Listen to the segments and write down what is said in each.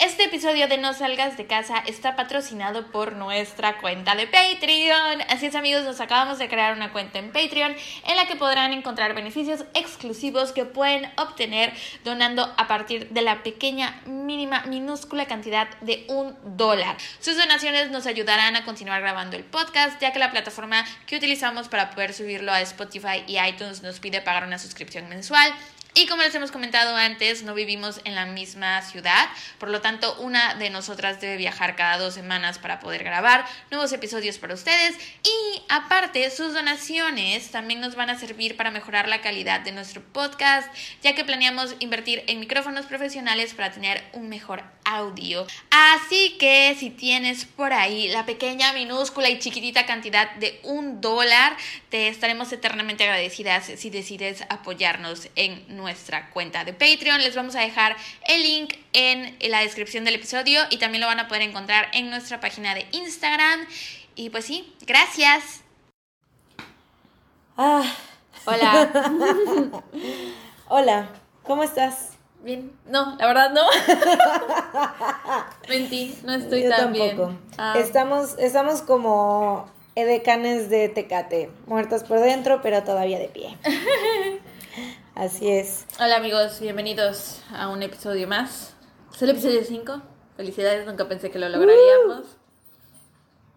Este episodio de No Salgas de Casa está patrocinado por nuestra cuenta de Patreon. Así es amigos, nos acabamos de crear una cuenta en Patreon en la que podrán encontrar beneficios exclusivos que pueden obtener donando a partir de la pequeña, mínima, minúscula cantidad de un dólar. Sus donaciones nos ayudarán a continuar grabando el podcast ya que la plataforma que utilizamos para poder subirlo a Spotify y iTunes nos pide pagar una suscripción mensual. Y como les hemos comentado antes, no vivimos en la misma ciudad, por lo tanto una de nosotras debe viajar cada dos semanas para poder grabar nuevos episodios para ustedes y aparte sus donaciones también nos van a servir para mejorar la calidad de nuestro podcast, ya que planeamos invertir en micrófonos profesionales para tener un mejor audio. Así que si tienes por ahí la pequeña, minúscula y chiquitita cantidad de un dólar, te estaremos eternamente agradecidas si decides apoyarnos en nuestra cuenta de Patreon. Les vamos a dejar el link en la descripción del episodio y también lo van a poder encontrar en nuestra página de Instagram. Y pues sí, gracias. Ah. Hola. Hola, ¿cómo estás? Bien. No, la verdad no. Mentí, no estoy Yo tan tampoco. bien. Ah, Estamos, estamos como edecanes de Tecate, muertas por dentro, pero todavía de pie. Así es. Hola amigos, bienvenidos a un episodio más. Es el episodio 5. Felicidades, nunca pensé que lo lograríamos.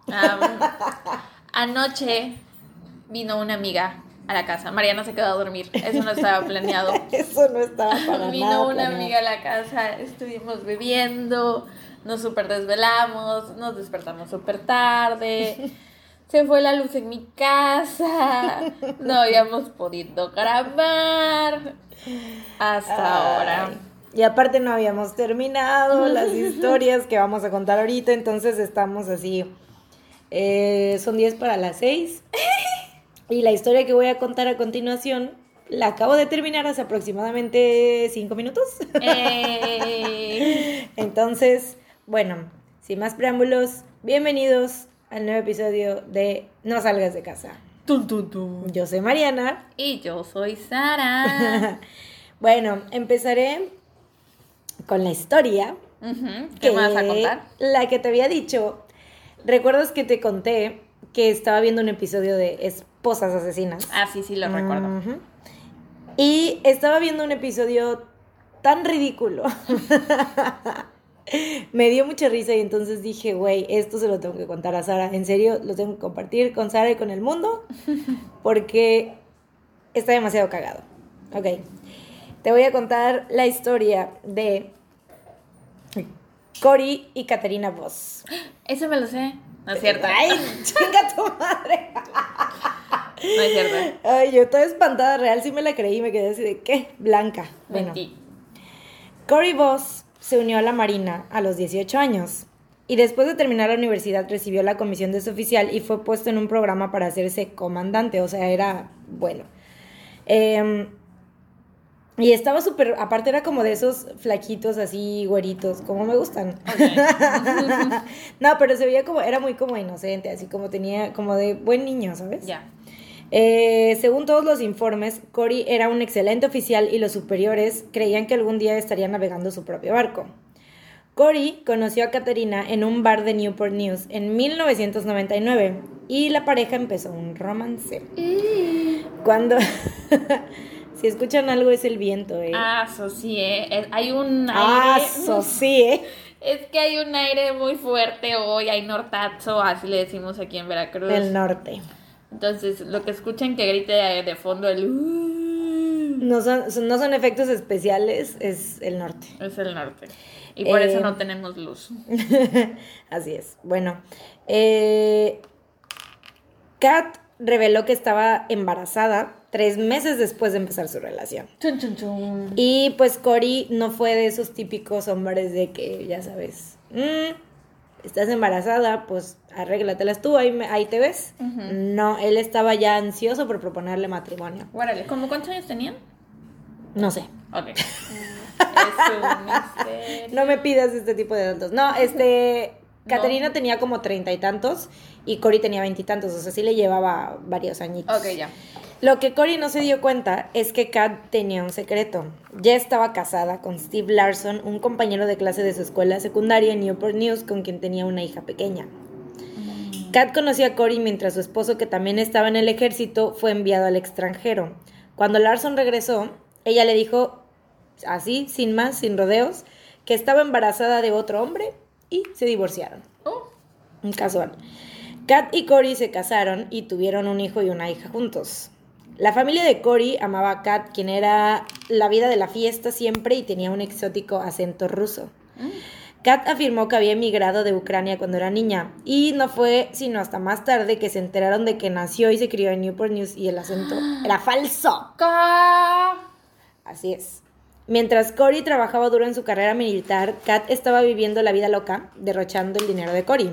Am, anoche vino una amiga a la casa. Mariana se quedó a dormir. Eso no estaba planeado. Eso no estaba para Vino nada una planeado. amiga a la casa, estuvimos bebiendo, nos super desvelamos, nos despertamos súper tarde. Se fue la luz en mi casa, no habíamos podido grabar hasta Ay. ahora. Y aparte no habíamos terminado las historias que vamos a contar ahorita, entonces estamos así. eh, son 10 para las 6. Y la historia que voy a contar a continuación la acabo de terminar hace aproximadamente 5 minutos. Eh, Entonces, bueno, sin más preámbulos, bienvenidos al nuevo episodio de No salgas de casa. tun. Yo soy Mariana. Y yo soy Sara. Bueno, empezaré con la historia. ¿Qué me vas a contar? La que te había dicho. ¿Recuerdas que te conté que estaba viendo un episodio de Esposas Asesinas? Ah, sí, sí, lo recuerdo. Y estaba viendo un episodio tan ridículo. Me dio mucha risa y entonces dije, güey, esto se lo tengo que contar a Sara. En serio, lo tengo que compartir con Sara y con el mundo porque está demasiado cagado. Ok. Te voy a contar la historia de Cory y Caterina Voss. Eso me lo sé. No es cierto. Ay, chinga tu madre. No es cierto. Ay, yo toda espantada, real, sí me la creí, me quedé así de, ¿qué? Blanca. Bueno. Cory Voss se unió a la Marina a los 18 años y después de terminar la universidad recibió la comisión de su oficial y fue puesto en un programa para hacerse comandante, o sea, era bueno. Em, y estaba súper, aparte era como de esos flaquitos así, güeritos, como me gustan. no, pero se veía como, era muy como inocente, así como tenía, como de buen niño, ¿sabes? Ya. Eh, según todos los informes, Cory era un excelente oficial y los superiores creían que algún día estaría navegando su propio barco. Cory conoció a Caterina en un bar de Newport News en 1999 y la pareja empezó un romance. Cuando... si escuchan algo es el viento, ¿eh? Ah, eso sí, ¿eh? Hay un aire. Ah, eso sí, ¿eh? Es que hay un aire muy fuerte hoy, hay nortazo, así le decimos aquí en Veracruz. El norte. Entonces, lo que escuchen que grite de, fondo el "Uh", No son, no son efectos especiales, es el norte. es el norte. Y por eso Eh, no tenemos luz. Así es. Bueno, eh, Kat reveló que estaba embarazada tres meses después de empezar su relación. Y pues Cory no fue de esos típicos hombres de que, ya sabes, "Mm, estás embarazada, pues arréglatelas tú, ahí, me- ahí te ves. No, él estaba ya ansioso por proponerle matrimonio. Órale, ¿cómo cuántos años tenían? No sé. Ok. es un misterio. No me pidas este tipo de datos. No, este. No. Caterina tenía como treinta y tantos y Cory tenía veintitantos, o sea, sí le llevaba varios añitos. Ok, ya. Lo que Cory no se dio cuenta es que Kat tenía un secreto. Ya estaba casada con Steve Larson, un compañero de clase de su escuela secundaria en Newport News, con quien tenía una hija pequeña. Kat conoció a Cory mientras su esposo, que también estaba en el ejército, fue enviado al extranjero. Cuando Larson regresó, ella le dijo, así, sin más, sin rodeos, que estaba embarazada de otro hombre y se divorciaron. Oh. Un casual. Kat y Cory se casaron y tuvieron un hijo y una hija juntos. La familia de Cory amaba a Kat, quien era la vida de la fiesta siempre y tenía un exótico acento ruso. Kat afirmó que había emigrado de Ucrania cuando era niña y no fue sino hasta más tarde que se enteraron de que nació y se crió en Newport News y el acento era falso. Así es. Mientras Cory trabajaba duro en su carrera militar, Kat estaba viviendo la vida loca, derrochando el dinero de Cory.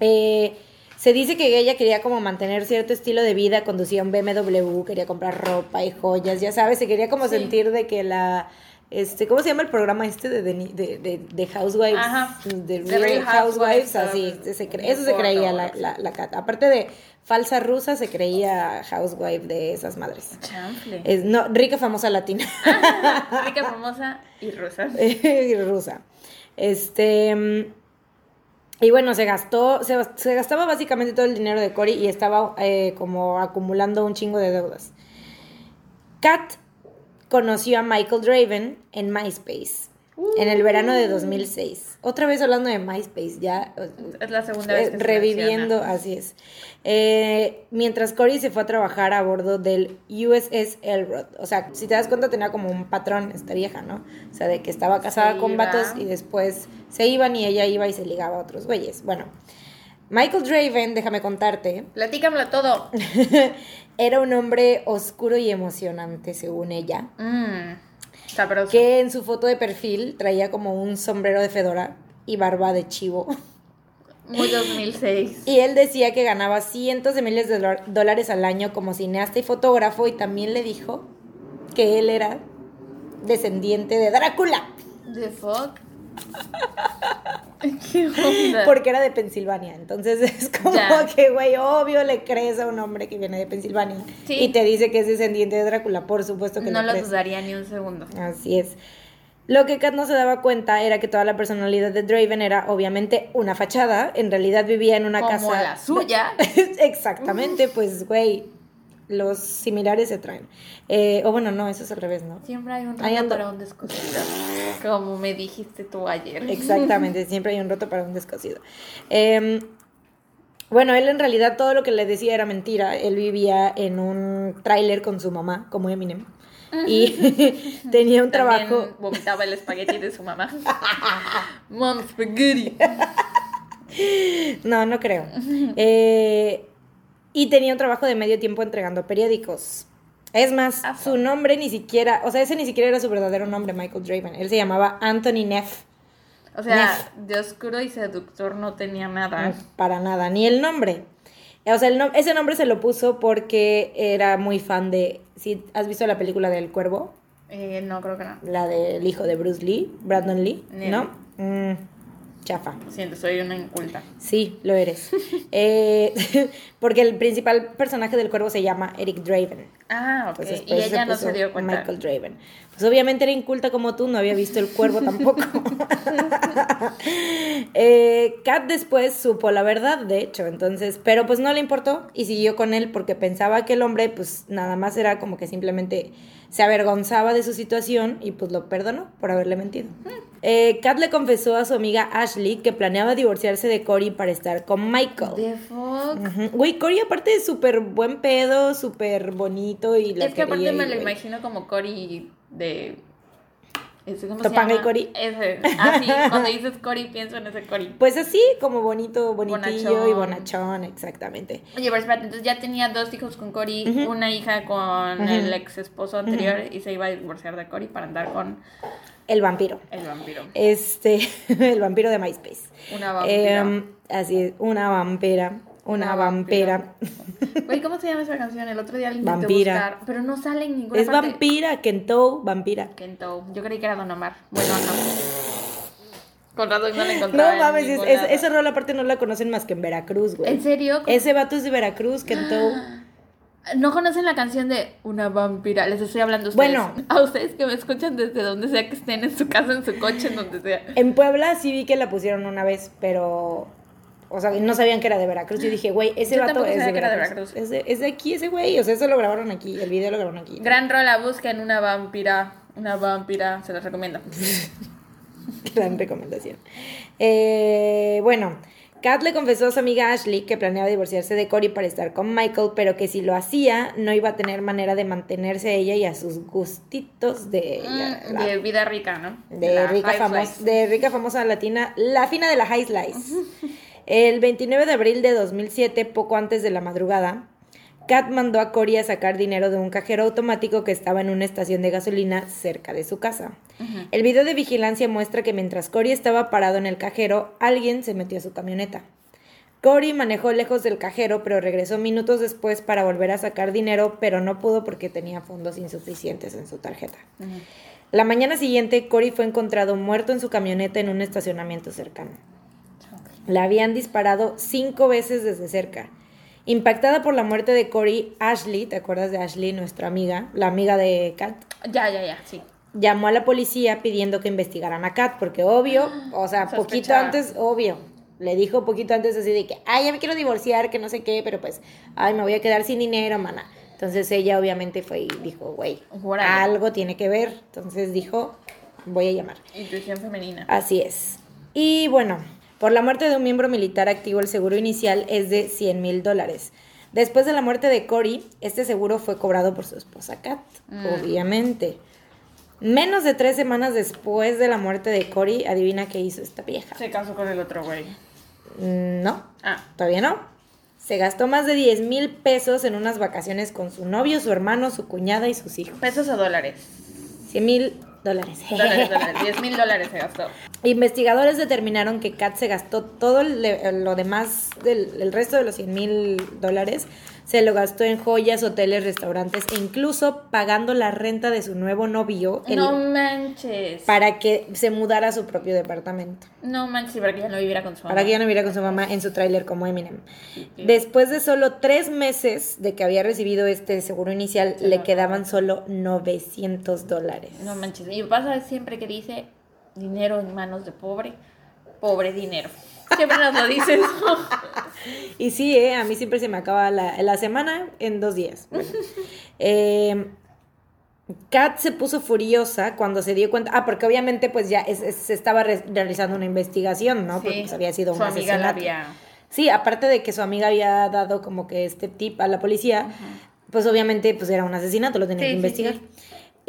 Eh, se dice que ella quería como mantener cierto estilo de vida, conducía un BMW, quería comprar ropa y joyas, ya sabes, se quería como Sí. sentir de que la... Este, ¿Cómo se llama el programa este de, de, de, Housewives? Ajá. De The Real, Real Housewives, Housewives, así. se- eso se creía la, la, la Kat. Aparte de falsa rusa, se creía housewife de esas madres. Chanfle. Es, no, rica, famosa latina. Rica, famosa y rusa. y rusa. Este. Y bueno, se gastó, se, se gastaba básicamente todo el dinero de Cory y estaba eh, como acumulando un chingo de deudas. Kat conoció a Michael Draven en MySpace en el verano de 2006. Otra vez hablando de MySpace, ya Es la segunda vez eh, que se reviviendo, así es. Eh, mientras Cory se fue a trabajar a bordo del USS Elrod. O sea, si te das cuenta, tenía como un patrón esta vieja, ¿no? O sea, de que estaba casada Se con iba. vatos y después se iban y ella iba y se ligaba a otros güeyes. Bueno, Michael Draven, déjame contarte, Platícamelo todo. era un hombre oscuro y emocionante, según ella. Mmm. Sabroso. Que en su foto de perfil traía como un sombrero de fedora y barba de chivo. Muy 2006. Y él decía que ganaba cientos de miles de dólares al año como cineasta y fotógrafo y también le dijo que él era descendiente de Drácula The fuck? ¿Qué onda? porque era de Pensilvania. Entonces es como Ya. que, güey, obvio le crees a un hombre que viene de Pensilvania Sí. y te dice que es descendiente de Drácula. Por supuesto que No lo crees. dudaría ni un segundo. Así es. Lo que Kat no se daba cuenta era que toda la personalidad de Draven era obviamente una fachada. En realidad vivía en una Como casa. la suya. Exactamente, pues, güey, los similares se traen. Eh, o bueno, no, eso es al revés, ¿no? Siempre hay un ando. para un descosido. Como me dijiste tú ayer. Exactamente, siempre hay un roto para un descosido. Eh, bueno, él en realidad todo lo que le decía era mentira. Él vivía en un tráiler con su mamá, como Eminem. Y tenía un También trabajo. vomitaba el espagueti de su mamá. Mom spaghetti. No, no creo. Eh, y tenía un trabajo de medio tiempo entregando periódicos. Es más, Afa. su nombre ni siquiera, o sea, ese ni siquiera era su verdadero nombre, Michael Draven. Él se llamaba Anthony Neff. O sea, de oscuro y seductor no tenía nada. Para nada, ni el nombre. O sea, el no- ese nombre se lo puso porque era muy fan de. Si has visto la película del cuervo, Eh, no, creo que no. la del hijo de Bruce Lee, Brandon Lee, No. ¿no? Mm, chafa. Siento, soy una inculta. Sí, lo eres. Eh, porque el principal personaje del cuervo se llama Eric Draven. Ah, ok. Entonces, y ella no se dio cuenta. Michael Draven. Pues obviamente era inculta como tú, no había visto el cuervo tampoco. eh, Kat después supo la verdad, de hecho, entonces, pero pues no le importó y siguió con él porque pensaba que el hombre pues nada más era como que simplemente se avergonzaba de su situación y pues lo perdonó por haberle mentido. Eh, Kat le confesó a su amiga Ashley que planeaba divorciarse de Cory para estar con Michael. The fuck. Güey, Cory aparte es súper buen pedo, súper bonito y la Es que aparte quería me y, lo imagino como Cory de. ese, ¿Cómo Topanga se y? Cory. Ese. Ah, sí, cuando dices Cory pienso en ese Cory. Pues así, como bonito, bonitillo Bonachón. y bonachón, exactamente. Oye, pero espérate, entonces ya tenía dos hijos con Cory, una hija con el ex esposo anterior y se iba a divorciar de Cory para andar con El vampiro. el vampiro. Este, el vampiro de MySpace. Una vampira. Em, así es, una vampira. Una, vampira. Güey, ¿cómo se llama esa canción? El otro día intenté Vampira. buscar, pero no sale en ninguna Es parte. vampira, Kento, vampira. Kento. Yo creí que era Don Omar. Bueno, no. Con razón no la No encontraba. en mames, es, es- esa rola aparte no la conocen más que en Veracruz, güey. ¿En serio? Ese vato es de Veracruz, Kento. no conocen la canción de Una vampira. Les estoy hablando a ustedes. Bueno. A ustedes que me escuchan desde donde sea que estén, en su casa, en su coche, en donde sea. En Puebla sí vi que la pusieron una vez, pero. O sea, no sabían que era de Veracruz. Yo dije, güey, ese Yo vato es de, que era de Veracruz. Es de, es de aquí ese güey. O sea, eso lo grabaron aquí. El video lo grabaron aquí. Gran rola, busquen una vampira. Una vampira, se los recomiendo. Gran recomendación. Eh, bueno, Kat le confesó a su amiga Ashley que planeaba divorciarse de Cory para estar con Michael, pero que si lo hacía, no iba a tener manera de mantenerse a ella y a sus gustitos de ella. Mm, la- de vida rica, ¿no? de, rica high famos- slice. de rica famosa latina, la fina de la High Slice. El 29 de abril de 2007, poco antes de la madrugada, Kat mandó a Cory a sacar dinero de un cajero automático que estaba en una estación de gasolina cerca de su casa. El video de vigilancia muestra que mientras Cory estaba parado en el cajero, alguien se metió a su camioneta. Cory manejó lejos del cajero, pero regresó minutos después para volver a sacar dinero, pero no pudo porque tenía fondos insuficientes en su tarjeta. La mañana siguiente, Cory fue encontrado muerto en su camioneta en un estacionamiento cercano. La habían disparado cinco veces desde cerca. Impactada por la muerte de Cory, Ashley, ¿te acuerdas de Ashley, nuestra amiga, la amiga de Kat? Ya, ya, ya, sí. Llamó a la policía pidiendo que investigaran a Kat, porque obvio, o sea, poquito antes, obvio, le dijo poquito antes así de que, ay, ya me quiero divorciar, que no sé qué, pero pues, ay, me voy a quedar sin dinero, mana. Entonces ella obviamente fue y dijo, güey, algo tiene que ver. Entonces dijo, voy a llamar. Intuición femenina. Así es. Y bueno, por la muerte de un miembro militar activo, el seguro inicial es de 100 mil dólares. Después de la muerte de Cory, este seguro fue cobrado por su esposa Kat, Mm. obviamente. Menos de tres semanas después de la muerte de Cory, adivina qué hizo esta vieja. Se casó con el otro güey. Mm, No, Ah, todavía no. Se gastó más de 10 mil pesos en unas vacaciones con su novio, su hermano, su cuñada y sus hijos. pesos o dólares. 100 mil dólares. Dólares, dólares. 10 mil dólares se gastó. Investigadores determinaron que Kat se gastó todo lo demás del el resto de los 100 mil dólares. Se lo gastó en joyas, hoteles, restaurantes e incluso pagando la renta de su nuevo novio el- No manches. para que se mudara a su propio departamento. No manches, para que ya no viviera con su mamá. Para que ya no viviera con su mamá en su tráiler como Eminem. Después de solo tres meses de que había recibido este seguro inicial, le quedaban solo 900 dólares. No manches. Mi papá sabe siempre que dice dinero en manos de pobre, pobre dinero. Siempre nos lo dices. Y sí, eh, a mí siempre se me acaba la, la semana en dos días. Bueno. Eh, Kat se puso furiosa cuando se dio cuenta. Ah, porque obviamente, pues ya es- es- se estaba re- realizando una investigación, ¿no? Porque pues, había sido un asesinato. había. Sí, aparte de que su amiga había dado como que este tip a la policía, pues obviamente pues era un asesinato, lo tenía Sí, que investigar. sí.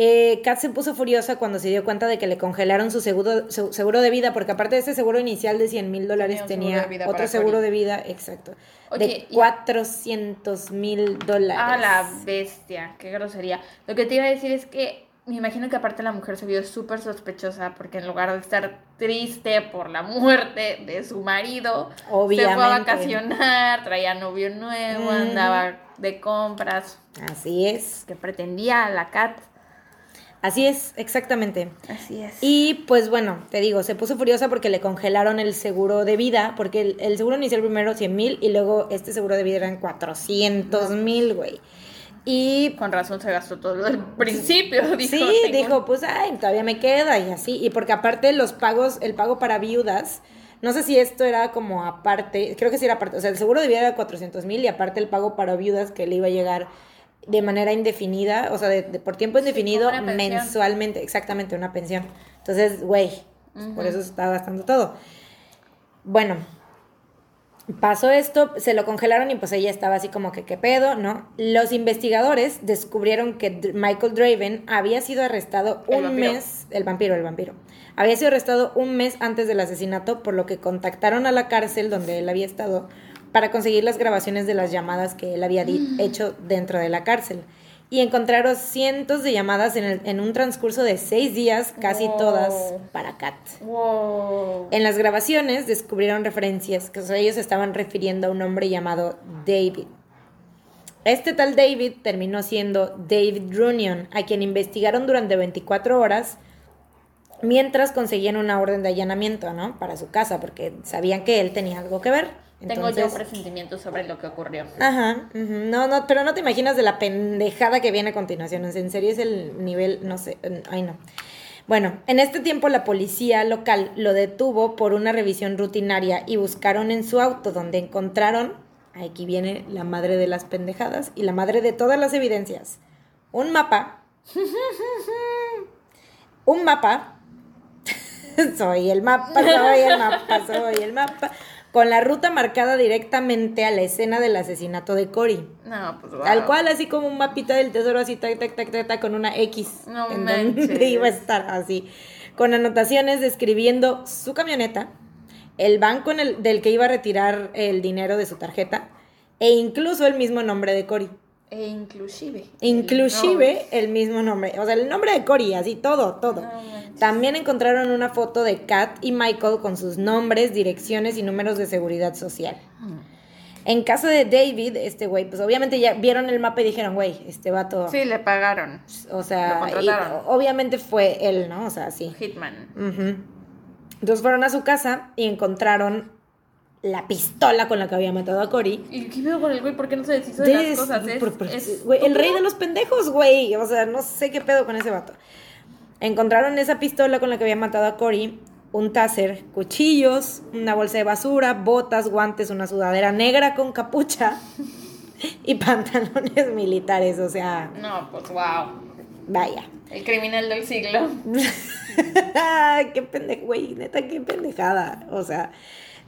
Eh, Kat se puso furiosa cuando se dio cuenta de que le congelaron su seguro, su seguro de vida, porque aparte de ese seguro inicial de 100 mil dólares Tenía seguro otro seguro de vida, exacto, Oye, de y- 400 mil dólares. Ah, la bestia, qué grosería. Lo que te iba a decir es que me imagino que aparte la mujer se vio súper sospechosa porque en lugar de estar triste por la muerte de su marido, se fue a Obviamente. vacacionar, traía novio nuevo, andaba de compras, Así es, que pretendía a la Cat. Así es, exactamente. Así es. Y pues bueno, te digo, se puso furiosa porque le congelaron el seguro de vida, porque el, el seguro inicial primero 100 mil y luego este seguro de vida eran 400 mil, güey. Y Con razón se gastó todo el principio. Dijo, sí, "Tengo dijo, pues ay, todavía me queda y así. Y porque aparte los pagos, el pago para viudas, no sé si esto era como aparte, creo que sí era aparte, o sea, el seguro de vida era 400 mil y aparte el pago para viudas que le iba a llegar de manera indefinida, o sea, de, de- por tiempo indefinido, mensualmente, exactamente, una pensión. Entonces, güey, pues, por eso se estaba gastando todo. Bueno, pasó esto, se lo congelaron y pues ella estaba así como que, ¿qué pedo? ¿No? Los investigadores descubrieron que Michael Draven había sido arrestado El un vampiro. mes, el vampiro, el vampiro, había sido arrestado un mes antes del asesinato, por lo que contactaron a la cárcel donde él había estado para conseguir las grabaciones de las llamadas que él había di- hecho dentro de la cárcel. Y encontraron cientos de llamadas en, el- en un transcurso de seis días, casi Wow. todas para Kat. Wow. En las grabaciones descubrieron referencias que ellos estaban refiriendo a un hombre llamado David. Este tal David terminó siendo David Runion, a quien investigaron durante 24 horas mientras conseguían una orden de allanamiento, ¿no? Para su casa, porque sabían que él tenía algo que ver. Tengo yo presentimientos sobre lo que ocurrió. Ajá, no, no, pero no te imaginas de la pendejada que viene a continuación. En serio es el nivel, no sé, ay no. Bueno, en este tiempo la policía local lo detuvo por una revisión rutinaria y buscaron en su auto donde encontraron, aquí viene la madre de las pendejadas y la madre de todas las evidencias, un mapa, un mapa, soy el mapa, soy el mapa, soy el mapa, con la ruta marcada directamente a la escena del asesinato de Cory. No, pues wow. Tal cual, así como un mapita del tesoro, así, tac, tac, tac, tac, tac, con una X. No en manches. donde iba a estar, así. Con anotaciones describiendo su camioneta, el banco en el, del que iba a retirar el dinero de su tarjeta, e incluso el mismo nombre de Cory. E inclusive. Inclusive el mismo nombre, o sea, el nombre de Cory, así todo, todo. No manches. También encontraron una foto de Kat y Michael con sus nombres, direcciones y números de seguridad social. En caso de David, este güey, pues obviamente ya vieron el mapa y dijeron, güey, este vato, Sí, le pagaron. o sea, Lo contrataron. y obviamente fue él, ¿no? O sea, sí. Hitman. Entonces fueron a su casa y encontraron la pistola con la que había matado a Cory. ¿Y qué veo con el güey? ¿Por qué no se deshizo de las cosas? Es, por- por- es- güey, el rey de los pendejos, güey. O sea, no sé qué pedo con ese vato. Encontraron esa pistola con la que había matado a Cory, un taser, cuchillos, una bolsa de basura, botas, guantes, una sudadera negra con capucha y pantalones militares. O sea, No, pues wow. vaya. El criminal del siglo. qué pendejo, güey, neta, qué pendejada. O sea,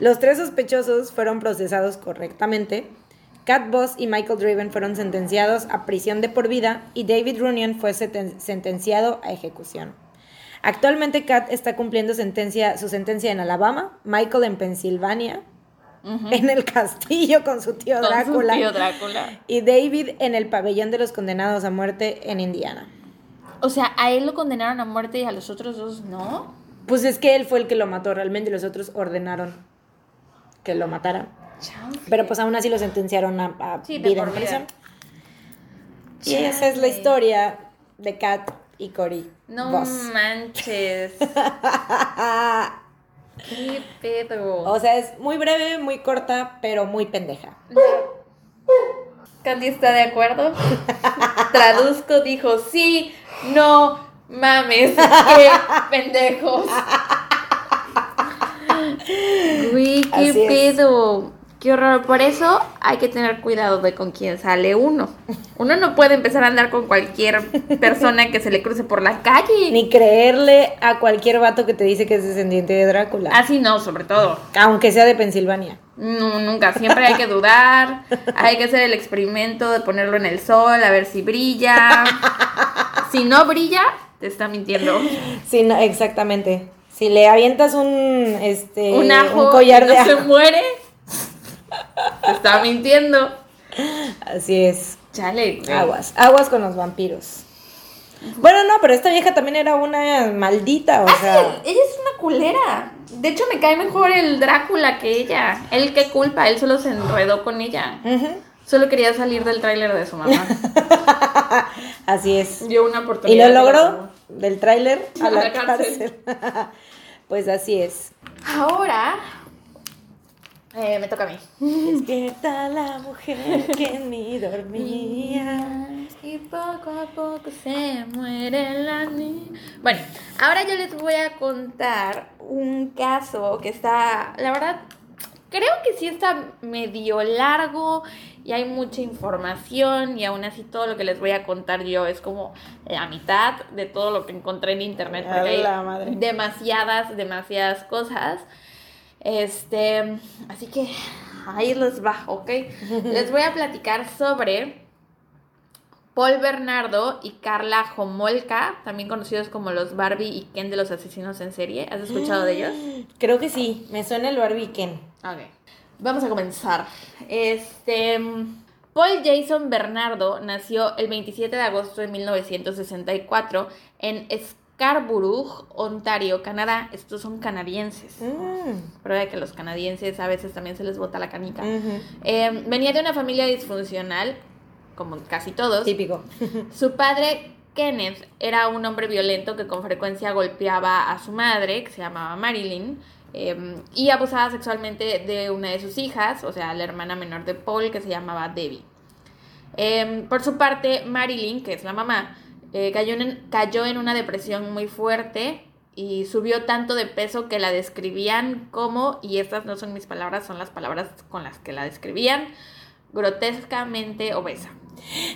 los tres sospechosos fueron procesados correctamente. Cat Boss y Michael Driven fueron sentenciados a prisión de por vida y David Runyon fue sentenciado a ejecución. Actualmente Cat está cumpliendo sentencia, su sentencia en Alabama, Michael en Pensilvania, en el castillo con su tío Con su Drácula tío Drácula. y David en el pabellón de los condenados a muerte en Indiana. O sea, a él lo condenaron a muerte y a los otros dos no. Pues es que él fue el que lo mató realmente y los otros ordenaron que lo mataran. Chance. Pero pues aún así lo sentenciaron a, a Sí, vida en prisión. Y esa es la historia de Kat y Cory. No Voss. manches. ¿Qué pedo? o sea, es muy breve, muy corta, pero muy pendeja. Candy está de acuerdo. Traduzco, dijo, sí, no, mames, qué pendejos. Güey, qué Así es. pedo. Qué horror. Por eso hay que tener cuidado de con quién sale uno. Uno no puede empezar a andar con cualquier persona que se le cruce por la calle. Ni creerle a cualquier vato que te dice que es descendiente de Drácula. Así no, sobre todo. Aunque sea de Pensilvania. No, nunca. Siempre hay que dudar. Hay que hacer el experimento de ponerlo en el sol, a ver si brilla. Si no brilla, te está mintiendo. Sí, no, exactamente. Si le avientas un, este, un ajo un collar no de se ajo. muere, está mintiendo. Así es. Chale. Aguas, aguas con los vampiros. Bueno, no, pero esta vieja también era una maldita, o Ah, sea. sí, ella es una culera. De hecho, me cae mejor el Drácula que ella. Él qué culpa, él solo se enredó con ella. Solo quería salir del tráiler de su mamá. Así es. Dio una oportunidad. lo y la logró. Del tráiler a A la la cárcel. cárcel. pues así es. Ahora eh, me toca a mí. Despierta la mujer que en mí dormía. Y poco a poco se muere la niña. Bueno, ahora yo les voy a contar un caso que está, la verdad, creo que sí está medio largo y hay mucha información y aún así todo lo que les voy a contar yo es como la mitad de todo lo que encontré en internet porque hay la madre. demasiadas, demasiadas cosas. Este, así que ahí les va, ¿ok? Les voy a platicar sobre Paul Bernardo y Carla Homolka, también conocidos como los Barbie y Ken de los asesinos en serie. ¿Has escuchado de ellos? Creo que sí, me suena el Barbie Ken. Ok. Vamos a comenzar. Este. Paul Jason Bernardo nació el 27 de agosto de 1964 en Scarborough, Ontario, Canadá. Estos son canadienses. Mm, Prueba de que los canadienses a veces también se les bota la canica. Eh, venía de una familia disfuncional, como casi todos. Típico. Su padre Kenneth era un hombre violento que con frecuencia golpeaba a su madre, que se llamaba Marilyn, em, y abusaba sexualmente de una de sus hijas, o sea, la hermana menor de Paul, que se llamaba Debbie. Em, por su parte, Marilyn, que es la mamá, eh, cayó, en, cayó en una depresión muy fuerte y subió tanto de peso que la describían como, y estas no son mis palabras, son las palabras con las que la describían, grotescamente obesa.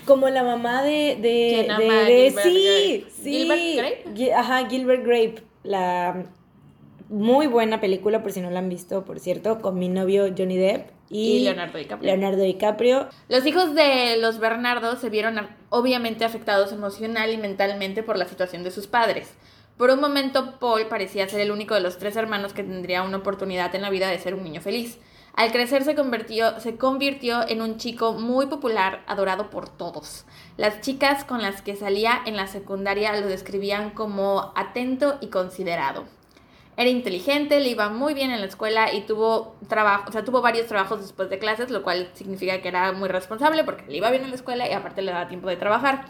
Como la mamá de. de, ¿Quién de- Gilbert sí, Grape? sí. ¿Gilbert Grape? Ajá, Gilbert Grape. La muy buena película, por si no la han visto, por cierto, con mi novio Johnny Depp y, Y Leonardo DiCaprio. Leonardo DiCaprio. Los hijos de los Bernardo se vieron obviamente afectados emocional y mentalmente por la situación de sus padres. Por un momento, Paul parecía ser el único de los tres hermanos que tendría una oportunidad en la vida de ser un niño feliz. Al crecer se convirtió, se convirtió en un chico muy popular, adorado por todos. Las chicas con las que salía en la secundaria lo describían como atento y considerado. Era inteligente, le iba muy bien en la escuela y tuvo trabajo, o sea, tuvo varios trabajos después de clases, lo cual significa que era muy responsable porque le iba bien en la escuela y aparte le daba tiempo de trabajar.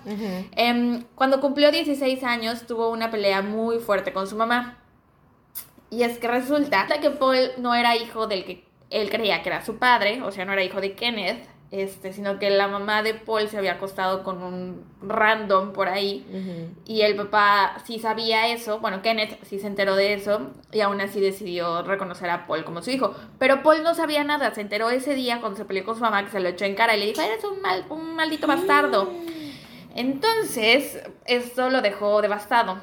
Em, cuando cumplió 16 años tuvo una pelea muy fuerte con su mamá. Y es que resulta que Paul no era hijo del que él creía que era su padre, o sea, no era hijo de Kenneth, este, sino que la mamá de Paul se había acostado con un random por ahí. Y el papá sí sabía eso, bueno, Kenneth sí se enteró de eso y aún así decidió reconocer a Paul como su hijo. Pero Paul no sabía nada, se enteró ese día cuando se peleó con su mamá que se lo echó en cara y le dijo, eres un, mal, un maldito bastardo. Entonces, esto lo dejó devastado.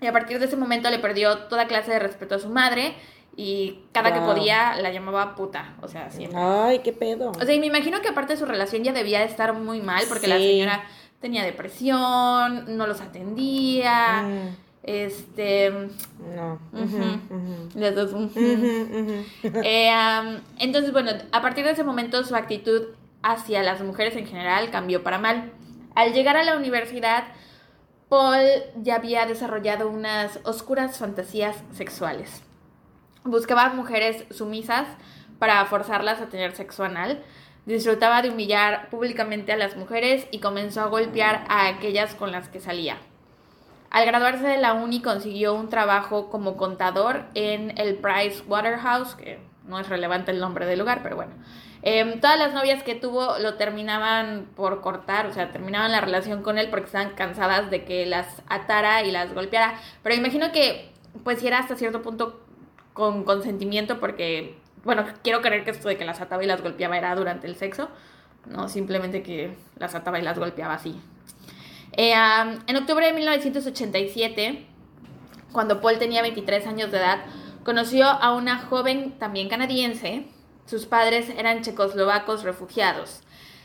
Y a partir de ese momento le perdió toda clase de respeto a su madre y cada que podía la llamaba puta, o sea, siempre. Ay, qué pedo. O sea, y me imagino que aparte de su relación ya debía de estar muy mal porque la señora tenía depresión, no los atendía, Mm, este... no. las dos. Eh, entonces, bueno, a partir de ese momento su actitud hacia las mujeres en general cambió para mal. Al llegar a la universidad, Paul ya había desarrollado unas oscuras fantasías sexuales. Buscaba mujeres sumisas para forzarlas a tener sexo anal. Disfrutaba de humillar públicamente a las mujeres y comenzó a golpear a aquellas con las que salía. Al graduarse de la uni consiguió un trabajo como contador en el Price Waterhouse, que no es relevante el nombre del lugar, pero bueno. Em, todas las novias que tuvo lo terminaban por cortar, o sea, terminaban la relación con él porque estaban cansadas de que las atara y las golpeara. Pero imagino que, pues, si era hasta cierto punto con consentimiento, porque, bueno, quiero creer que esto de que las ataba y las golpeaba era durante el sexo, no simplemente que las ataba y las golpeaba así. Eh, en octubre de 1987, cuando Paul tenía 23 años de edad, conoció a una joven también canadiense. Sus padres eran checoslovacos refugiados.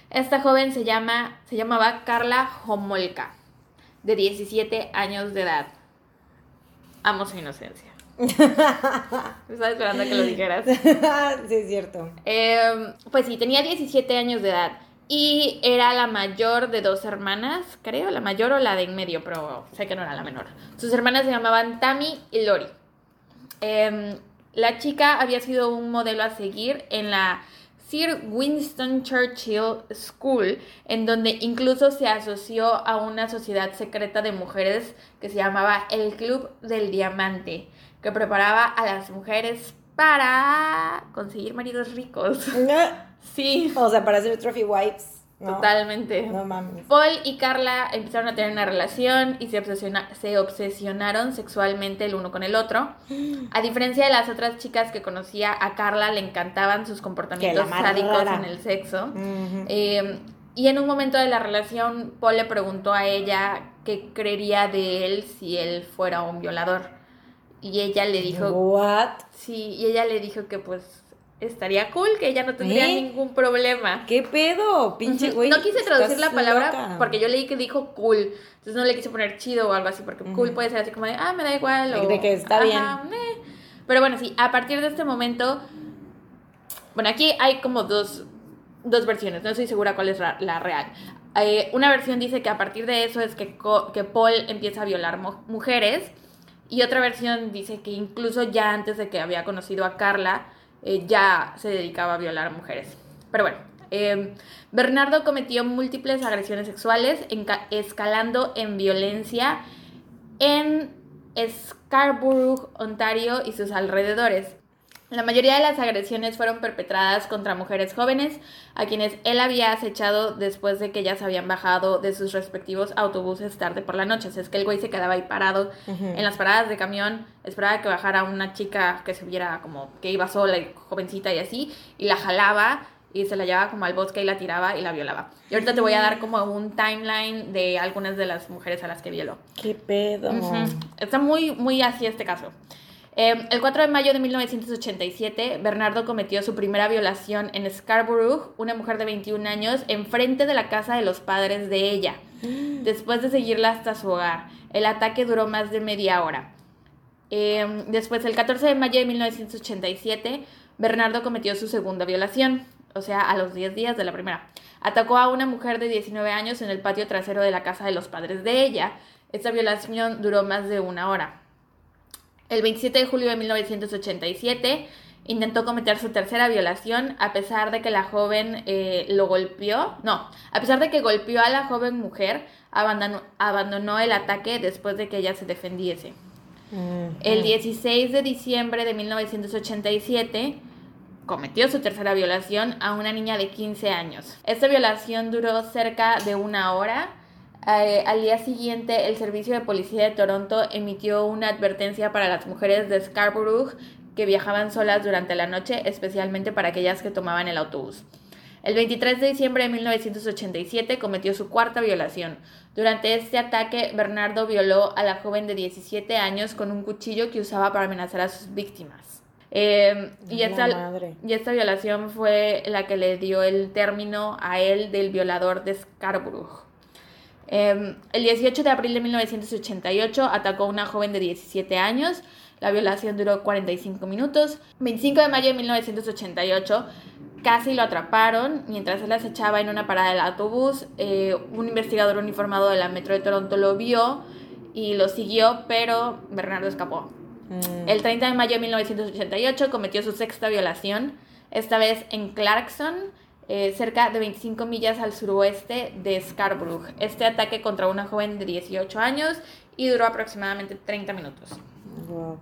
Esta joven se, llama, se llamaba Carla Homolka, de 17 años de edad. Amo su inocencia. Estaba esperando a que lo dijeras. sí, es cierto. Eh, pues sí, tenía 17 años de edad. Y era la mayor de dos hermanas, creo, la mayor o la de en medio, pero sé que no era la menor. Sus hermanas se llamaban Tammy y Lori. Eh, la chica había sido un modelo a seguir en la Sir Winston Churchill School, en donde incluso se asoció a una sociedad secreta de mujeres que se llamaba el Club del Diamante, que preparaba a las mujeres para conseguir maridos ricos. Sí, O sea, para hacer trophy wipes. ¿no? totalmente. No mames. Paul y Carla empezaron a tener una relación y se, obsesiona- se obsesionaron sexualmente el uno con el otro. A diferencia de las otras chicas que conocía, a Carla le encantaban sus comportamientos sádicos en el sexo. Eh, y en un momento de la relación, Paul le preguntó a ella qué creería de él si él fuera un violador. Y ella le dijo, What? sí, y ella le dijo que pues estaría cool, que ella no tendría ¿Eh? ningún problema. ¿Qué pedo? Pinche güey. No quise traducir la palabra loca. porque yo leí que dijo cool. Entonces no le quise poner chido o algo así, porque cool puede ser así como de, ah, me da igual. O, De que está "Ajá, eh". Pero bueno, sí, a partir de este momento. Bueno, aquí hay como dos, dos versiones, no estoy segura cuál es la, la real. Eh, una versión dice que a partir de eso es que, que Paul empieza a violar mu- mujeres. Y otra versión dice que incluso ya antes de que había conocido a Carla, eh, ya se dedicaba a violar mujeres. Pero bueno, Eh, Bernardo cometió múltiples agresiones sexuales, escalando en violencia en Scarborough, Ontario y sus alrededores. La mayoría de las agresiones fueron perpetradas contra mujeres jóvenes, a quienes él había acechado después de que ellas habían bajado de sus respectivos autobuses tarde por la noche. O sea, es que el güey se quedaba ahí parado en las paradas de camión, esperaba que bajara una chica que se viera como que iba sola y jovencita y así, y la jalaba y se la llevaba como al bosque y la tiraba y la violaba. Y ahorita te voy a dar como un timeline de algunas de las mujeres a las que violó. ¿Qué pedo? Está muy, muy así este caso. Eh, el 4 de mayo de 1987, Bernardo cometió su primera violación en Scarborough, una mujer de 21 años, enfrente de la casa de los padres de ella, después de seguirla hasta su hogar. El ataque duró más de media hora. Eh, después, el 14 de mayo de 1987, Bernardo cometió su segunda violación, o sea, a los 10 días de la primera. Atacó a una mujer de 19 años en el patio trasero de la casa de los padres de ella. Esta violación duró más de una hora. El 27 de julio de 1987 intentó cometer su tercera violación a pesar de que la joven eh, lo golpeó. No, a pesar de que golpeó a la joven mujer, abandonó, abandonó el ataque después de que ella se defendiese. El 16 de diciembre de 1987 cometió su tercera violación a una niña de 15 años. Esta violación duró cerca de una hora. Eh, al día siguiente, el Servicio de Policía de Toronto emitió una advertencia para las mujeres de Scarborough que viajaban solas durante la noche, especialmente para aquellas que tomaban el autobús. El 23 de diciembre de 1987 cometió su cuarta violación. Durante este ataque, Bernardo violó a la joven de 17 años con un cuchillo que usaba para amenazar a sus víctimas. Eh, y, esta, y esta violación fue la que le dio el término a él del violador de Scarborough. Eh, el 18 de abril de 1988 atacó a una joven de 17 años. La violación duró 45 minutos. 25 de mayo de 1988 casi lo atraparon mientras él acechaba en una parada del autobús. Eh, un investigador uniformado de la Metro de Toronto lo vio y lo siguió, pero Bernardo escapó. Mm. El 30 de mayo de 1988 cometió su sexta violación, esta vez en Clarkson, eh, cerca de 25 millas al suroeste de Scarborough. Este ataque contra una joven de 18 años y duró aproximadamente 30 minutos. Wow.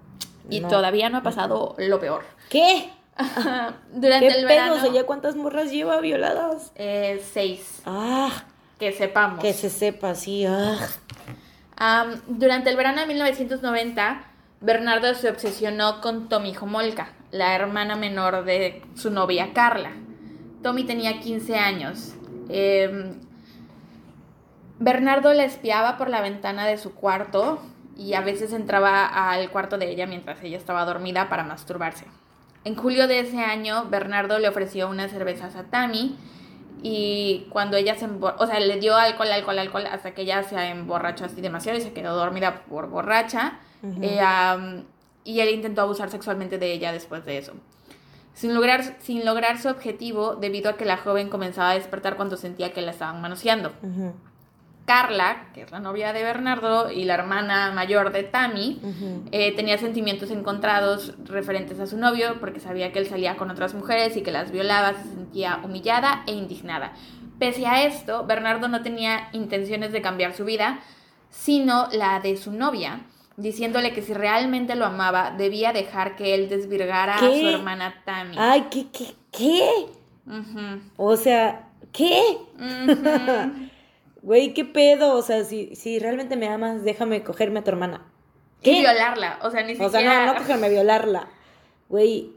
Y No. todavía no ha pasado lo peor. ¿Qué? Durante ¿Qué el verano, ¿ya cuántas morras lleva violadas? eh, seis, Ah, que sepamos. que se sepa, sí. Ah. Durante el verano de 1990, Bernardo se obsesionó con Tommy Homolka, la hermana menor de su novia Carla. Tommy tenía 15 años. Em, Bernardo la espiaba por la ventana de su cuarto y a veces entraba al cuarto de ella mientras ella estaba dormida para masturbarse. En julio de ese año, Bernardo le ofreció unas cervezas a Tammy y cuando ella se o sea, le dio alcohol, alcohol, alcohol, hasta que ella se emborrachó así demasiado y se quedó dormida por borracha. Eh, y él intentó abusar sexualmente de ella después de eso. Sin lograr, sin lograr su objetivo, debido a que la joven comenzaba a despertar cuando sentía que la estaban manoseando. Carla, que es la novia de Bernardo y la hermana mayor de Tammy, eh, tenía sentimientos encontrados referentes a su novio porque sabía que él salía con otras mujeres y que las violaba, se sentía humillada e indignada. Pese a esto, Bernardo no tenía intenciones de cambiar su vida, sino la de su novia, diciéndole que si realmente lo amaba, debía dejar que él desvirgara a su hermana Tammy. Ay, ¿qué, qué, qué? Ujú, O sea, ¿qué? Güey, ¿qué pedo? O sea, si, si realmente me amas, déjame cogerme a tu hermana. Y ¿Qué? violarla, o sea, ni O sea, siquiera... no, no cogerme, violarla. Güey.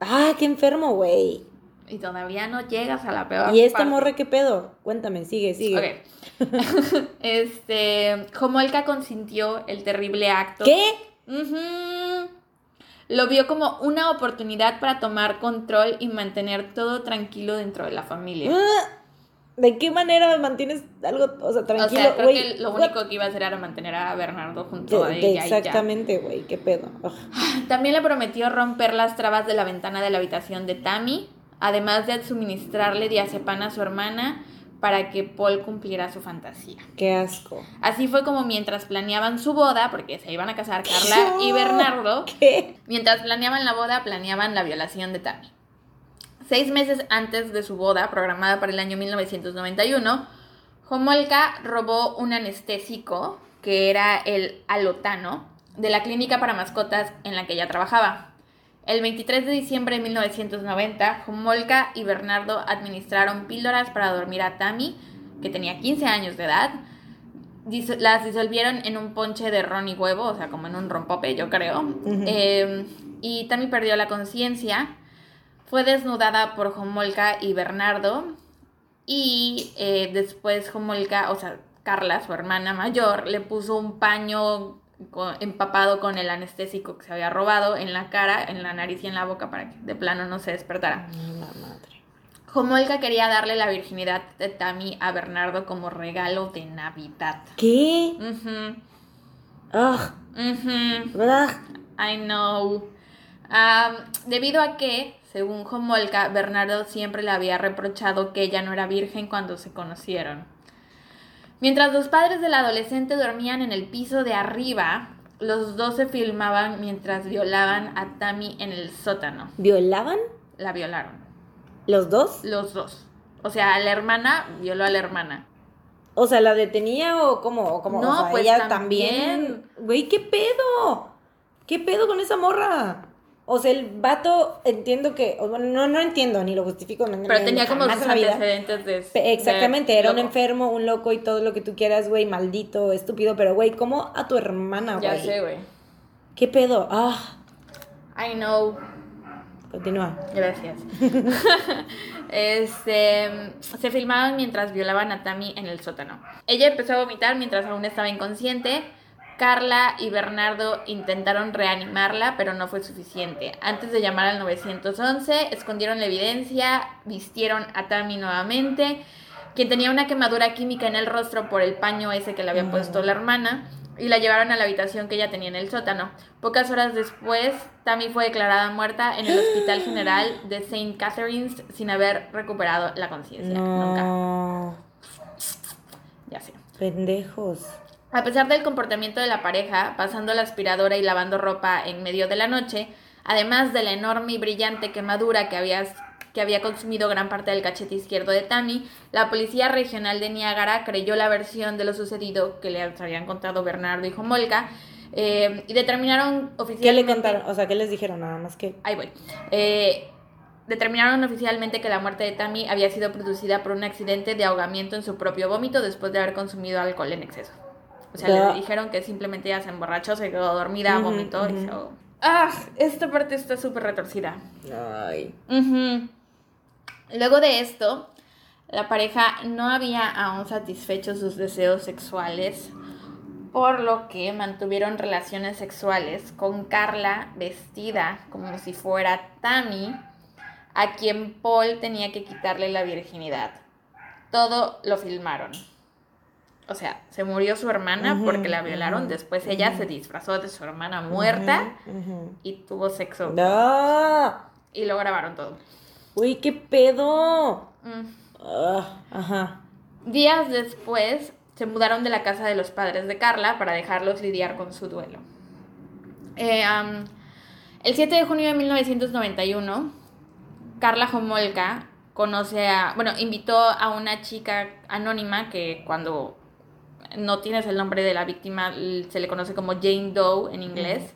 Ah, qué enfermo, güey. Y todavía no llegas a la peor ¿Y esta parte. morra qué pedo? Cuéntame, sigue, sigue. Ok. este, Homolka consintió el terrible acto. ¿Qué? Ujú. Lo vio como una oportunidad para tomar control y mantener todo tranquilo dentro de la familia. Ah, ¿De qué manera mantienes algo, o sea, o tranquilo? sea, creo que lo what? único que iba a hacer era mantener a Bernardo junto a ella. exactamente, güey, qué pedo. Ugh. También le prometió romper las trabas de la ventana de la habitación de Tammy, además de suministrarle diazepam a su hermana para que Paul cumpliera su fantasía. Qué asco. Así fue como mientras planeaban su boda, porque se iban a casar Carla y Bernardo, ¿Qué? mientras planeaban la boda, planeaban la violación de Tammy. Seis meses antes de su boda, programada para el año 1991, Homolka robó un anestésico, que era el alotano, de la clínica para mascotas en la que ella trabajaba. El 23 de diciembre de 1990, Homolka y Bernardo administraron píldoras para dormir a Tammy, que tenía 15 años de edad. las disolvieron en un ponche de ron y huevo, o sea, como en un rompope, yo creo. Eh, y Tammy perdió la conciencia. Fue desnudada por Homolka y Bernardo. Y eh, después Homolka, o sea, Carla, su hermana mayor, le puso un paño empapado con el anestésico que se había robado en la cara, en la nariz y en la boca para que de plano no se despertara. La madre. Homolka quería darle la virginidad de Tammy a Bernardo como regalo de Navidad. ¿Qué? Ugh. I know. debido a que, según Homolka, Bernardo siempre le había reprochado que ella no era virgen cuando se conocieron. Mientras los padres del adolescente dormían en el piso de arriba, los dos se filmaban mientras violaban a Tammy en el sótano. ¿Violaban? La violaron. ¿Los dos? Los dos. O sea, la hermana violó a la hermana. O sea, ¿la detenía o cómo? como no, pues ella también. Güey, ¿qué pedo? ¿Qué pedo con esa morra? O sea, el vato, entiendo que, no, no entiendo, ni lo justifico. Pero tenía como sus antecedentes de... Exactamente, era un enfermo, un loco y todo lo que tú quieras, güey, maldito, estúpido, pero güey, ¿cómo a tu hermana, güey? Ya sé, güey. ¿Qué pedo? Ah. I know. Continúa. Gracias. este, se filmaban mientras violaban a Tammy en el sótano. Ella empezó a vomitar mientras aún estaba inconsciente Carla y Bernardo intentaron reanimarla, pero no fue suficiente. Antes de llamar al 911, escondieron la evidencia, vistieron a Tammy nuevamente, quien tenía una quemadura química en el rostro por el paño ese que le había puesto la hermana, y la llevaron a la habitación que ella tenía en el sótano. Pocas horas después, Tammy fue declarada muerta en el Hospital General de St. Catherine's sin haber recuperado la conciencia. Nunca. Ya sé. Pendejos. A pesar del comportamiento de la pareja, pasando la aspiradora y lavando ropa en medio de la noche, además de la enorme y brillante quemadura que había, que había consumido gran parte del cachete izquierdo de Tammy, la policía regional de Niágara creyó la versión de lo sucedido que le habían contado Bernardo y Homolka eh, y determinaron oficialmente... ¿Qué le contaron? O sea, ¿qué les dijeron nada más que...? Ahí voy. Eh, determinaron oficialmente que la muerte de Tammy había sido producida por un accidente de ahogamiento en su propio vómito después de haber consumido alcohol en exceso. O sea, le dijeron que simplemente ella se emborrachó, se quedó dormida, vomitó y se ¡Ah! Esta parte está súper retorcida. Ay. Luego de esto, la pareja no había aún satisfecho sus deseos sexuales, por lo que mantuvieron relaciones sexuales con Carla vestida como si fuera Tammy, a quien Paul tenía que quitarle la virginidad. Todo lo filmaron o sea, se murió su hermana porque la violaron, después ella se disfrazó de su hermana muerta y tuvo sexo. Y lo grabaron todo. Uy, qué pedo. Mm. Ah, ajá. Días después se mudaron de la casa de los padres de Carla para dejarlos lidiar con su duelo. Eh, el 7 de junio de 1991, Carla Homolka conoce a, bueno, invitó a una chica anónima que cuando no tienes el nombre de la víctima, se le conoce como Jane Doe en inglés.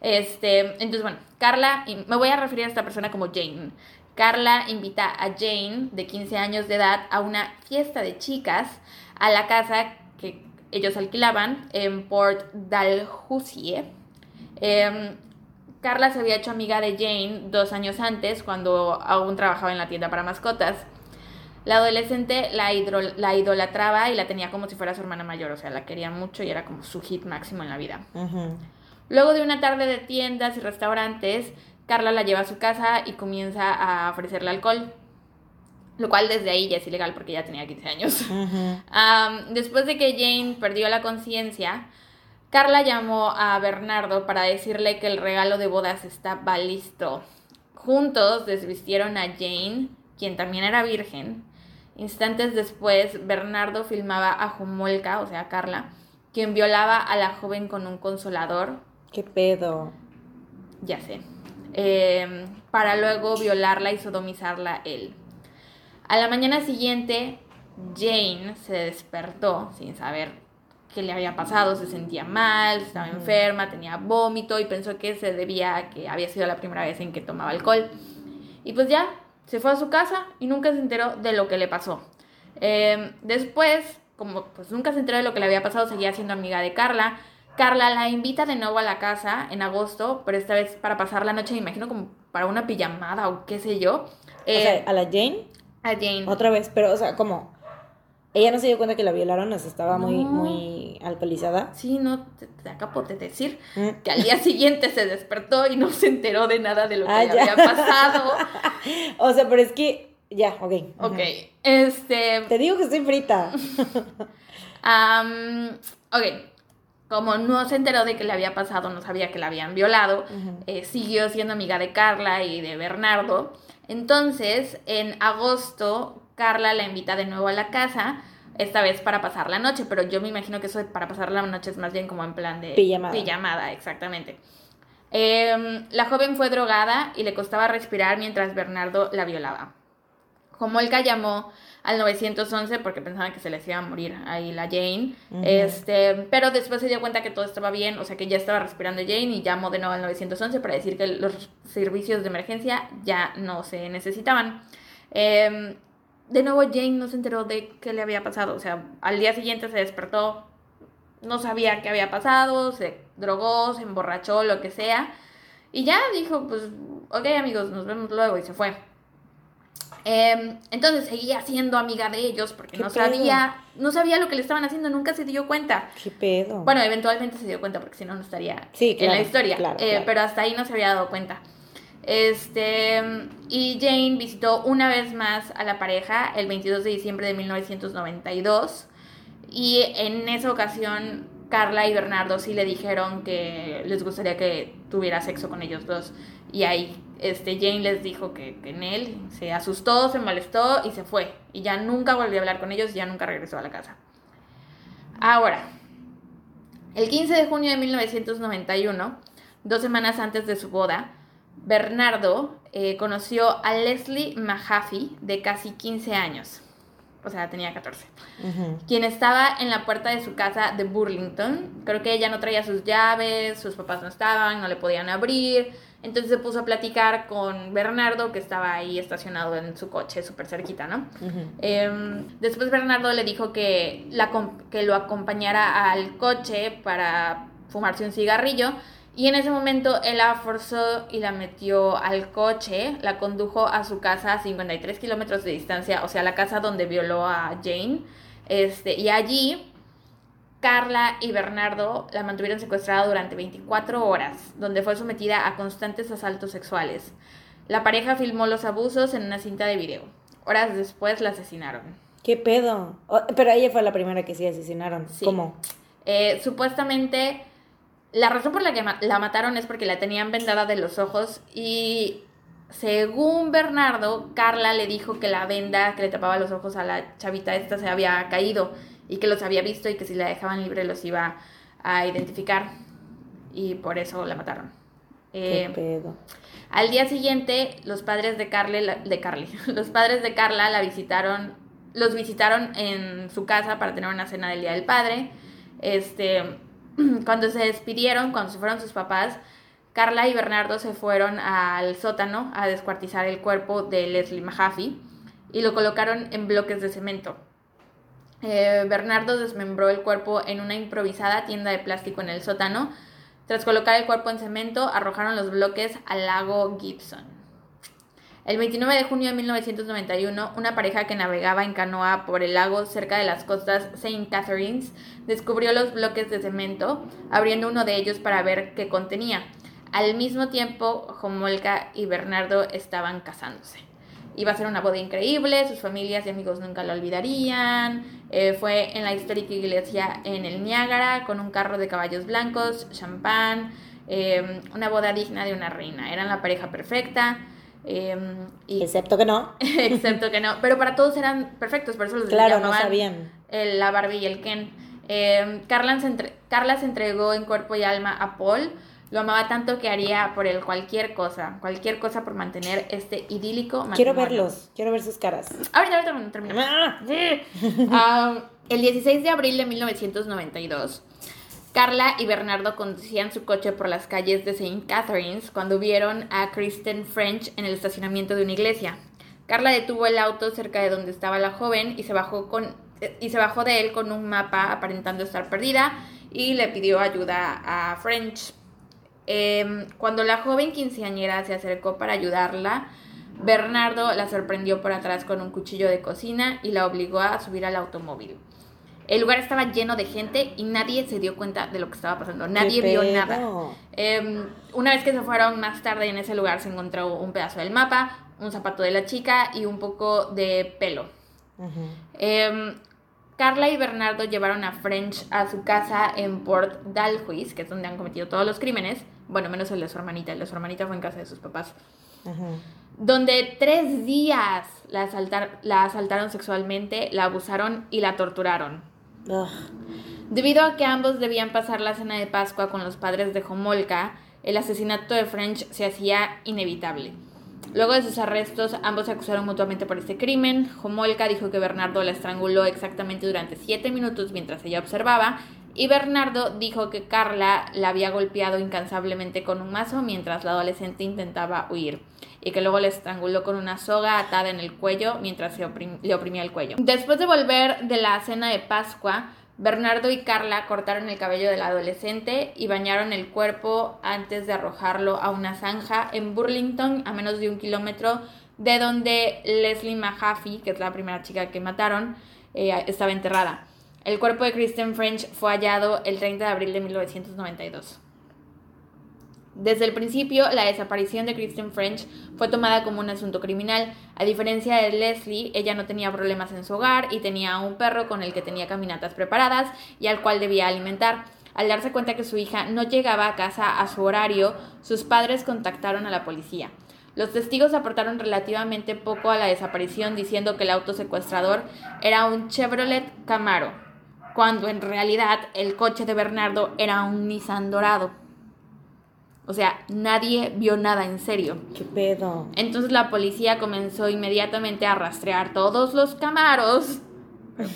Este, entonces, bueno, Carla, me voy a referir a esta persona como Jane. Carla invita a Jane, de 15 años de edad, a una fiesta de chicas a la casa que ellos alquilaban en Port Dalhousie. Em, Carla se había hecho amiga de Jane dos años antes, cuando aún trabajaba en la tienda para mascotas. La adolescente la, la idolatraba y la tenía como si fuera su hermana mayor, o sea, la quería mucho y era como su hit máximo en la vida. Luego de una tarde de tiendas y restaurantes, Carla la lleva a su casa y comienza a ofrecerle alcohol. Lo cual desde ahí ya es ilegal porque ya tenía 15 años. después de que Jane perdió la conciencia, Carla llamó a Bernardo para decirle que el regalo de bodas estaba listo. Juntos desvistieron a Jane, quien también era virgen, Instantes después, Bernardo filmaba a Jumolka, o sea, Carla, quien violaba a la joven con un consolador. ¿Qué pedo? Ya sé. eh, para luego violarla y sodomizarla él. A la mañana siguiente, Jane se despertó sin saber qué le había pasado, se sentía mal, estaba enferma, tenía vómito y pensó que se debía a que había sido la primera vez en que tomaba alcohol. Y pues ya, se fue a su casa y nunca se enteró de lo que le pasó. Eh, después, como pues nunca se enteró de lo que le había pasado, seguía siendo amiga de Carla. Carla la invita de nuevo a la casa en agosto, pero esta vez para pasar la noche, me imagino como para una pijamada o qué sé yo. o sea, Eh, a la Jane, a Jane. otra vez, pero, o sea, como. Ella no se dio cuenta que la violaron, o sea, estaba muy, No. muy alcoholizada. Sí, no, te, te acabo de decir Mm. que al día siguiente se despertó y no se enteró de nada de lo que Ah, le había pasado. O sea, pero es que. Ya, ok. Ok, ajá. este... Te digo que estoy frita. am, ok, como no se enteró de que le había pasado, no sabía que la habían violado, eh, siguió siendo amiga de Carla y de Bernardo. Entonces, en agosto, Carla la invita de nuevo a la casa, esta vez para pasar la noche, pero yo me imagino que eso de para pasar la noche es más bien como en plan de Pijamada. pijamada, exactamente. Em, la joven fue drogada y le costaba respirar mientras Bernardo la violaba. Como Olga llamó al 911 porque pensaban que se les iba a morir ahí la Jane, este, pero después se dio cuenta que todo estaba bien, o sea que ya estaba respirando Jane y llamó de nuevo al 911 para decir que los servicios de emergencia ya no se necesitaban. Em, de nuevo Jane no se enteró de qué le había pasado, o sea, al día siguiente se despertó, no sabía qué había pasado, se drogó, se emborrachó, lo que sea, y ya dijo, pues, ok amigos, nos vemos luego y se fue. Em, entonces seguía siendo amiga de ellos porque ¿Qué no pedo? sabía, no sabía lo que le estaban haciendo, nunca se dio cuenta. ¿Qué pedo? Bueno, eventualmente se dio cuenta porque si no, no estaría Sí, en la historia. claro, Eh, claro. Pero hasta ahí no se había dado cuenta. Este, y Jane visitó una vez más a la pareja el 22 de diciembre de 1992. Y en esa ocasión, Carla y Bernardo sí le dijeron que les gustaría que tuviera sexo con ellos dos. Y ahí este, Jane les dijo que, que en él se asustó, se molestó y se fue. Y ya nunca volvió a hablar con ellos y ya nunca regresó a la casa. Ahora, el 15 de junio de 1991, dos semanas antes de su boda, Bernardo eh, conoció a Leslie Mahaffey, de casi 15 años. O sea, tenía 14. Ujú. Quien estaba en la puerta de su casa de Burlington. Creo que ella no traía sus llaves, sus papás no estaban, no le podían abrir. Entonces se puso a platicar con Bernardo, que estaba ahí estacionado en su coche, súper cerquita, ¿no? Em, después Bernardo le dijo que, la, que lo acompañara al coche para fumarse un cigarrillo. Y en ese momento él la forzó y la metió al coche, la condujo a su casa a 53 kilómetros de distancia, o sea, la casa donde violó a Jane. Este, y allí Carla y Bernardo la mantuvieron secuestrada durante 24 horas, donde fue sometida a constantes asaltos sexuales. La pareja filmó los abusos en una cinta de video. Horas después la asesinaron. ¿Qué pedo? Pero ella fue la primera que sí asesinaron. Sí. ¿Cómo? Eh, supuestamente, la razón por la que la mataron es porque la tenían vendada de los ojos y según Bernardo, Carla le dijo que la venda que le tapaba los ojos a la chavita esta se había caído y que los había visto y que si la dejaban libre los iba a identificar y por eso la mataron. ¿Qué Eh, pedo? al día siguiente, los padres de Carly, la- de Carly, los padres de Carla la visitaron, los visitaron en su casa para tener una cena del Día del Padre. Este, cuando se despidieron, cuando se fueron sus papás, Carla y Bernardo se fueron al sótano a descuartizar el cuerpo de Leslie Mahaffey y lo colocaron en bloques de cemento. Eh, Bernardo desmembró el cuerpo en una improvisada tienda de plástico en el sótano. Tras colocar el cuerpo en cemento, arrojaron los bloques al lago Gibson. El 29 de junio de 1991, una pareja que navegaba en canoa por el lago cerca de las costas St. Catharines descubrió los bloques de cemento, abriendo uno de ellos para ver qué contenía. Al mismo tiempo, Homolka y Bernardo estaban casándose. Iba a ser una boda increíble, sus familias y amigos nunca lo olvidarían. Eh, fue en la histórica iglesia en el Niágara, con un carro de caballos blancos, champán, eh, una boda digna de una reina. Eran la pareja perfecta. Eh, y, Excepto que no. excepto que no, pero para todos eran perfectos, por eso los Claro, no sabían. el- la Barbie y el Ken. Eh, Carla, se entre- Carla se entregó en cuerpo y alma a Paul, Lo amaba tanto que haría por él cualquier cosa, cualquier cosa por mantener este idílico Quiero matrimonio. verlos, quiero ver sus caras. Ahorita, ahorita cuando terminemos. Ah. Sí. Um, el 16 de abril de 1992, Carla y Bernardo conducían su coche por las calles de St. Catharines cuando vieron a Kristen French en el estacionamiento de una iglesia. Carla detuvo el auto cerca de donde estaba la joven y se bajó con y se bajó de él con un mapa aparentando estar perdida y le pidió ayuda a French. Em, cuando la joven quinceañera se acercó para ayudarla, Bernardo la sorprendió por atrás con un cuchillo de cocina y la obligó a subir al automóvil. El lugar estaba lleno de gente y nadie se dio cuenta de lo que estaba pasando. Nadie ¿Qué vio nada. Em, una vez que se fueron más tarde en ese lugar se encontró un pedazo del mapa, un zapato de la chica y un poco de pelo. Em, Carla y Bernardo llevaron a French a su casa en Port Dalhuis, que es donde han cometido todos los crímenes. Bueno, menos el de su hermanita. El de su hermanita fue en casa de sus papás. Donde tres días la, asaltar- la asaltaron sexualmente, la abusaron y la torturaron. Ugh. Debido a que ambos debían pasar la cena de Pascua con los padres de Homolka, el asesinato de French se hacía inevitable. Luego de sus arrestos, ambos se acusaron mutuamente por este crimen. Homolka dijo que Bernardo la estranguló exactamente durante siete minutos mientras ella observaba, y Bernardo dijo que Carla la había golpeado incansablemente con un mazo mientras la adolescente intentaba huir, y que luego la estranguló con una soga atada en el cuello mientras le oprimía el cuello. Después de volver de la cena de Pascua, Bernardo y Carla cortaron el cabello de la adolescente y bañaron el cuerpo antes de arrojarlo a una zanja en Burlington, a menos de un kilómetro de donde Leslie Mahaffey, que es la primera chica que mataron, eh, estaba enterrada. El cuerpo de Kristen French fue hallado el 30 de abril de 1992. Desde el principio, la desaparición de Kristen French fue tomada como un asunto criminal. A diferencia de Leslie, ella no tenía problemas en su hogar y tenía un perro con el que tenía caminatas preparadas y al cual debía alimentar. Al darse cuenta que su hija no llegaba a casa a su horario, sus padres contactaron a la policía. Los testigos aportaron relativamente poco a la desaparición diciendo que el auto secuestrador era un Chevrolet Camaro, cuando en realidad el coche de Bernardo era un Nissan Dorado. O sea, nadie vio nada en serio. ¿Qué pedo? Entonces la policía comenzó inmediatamente a rastrear todos los camaros.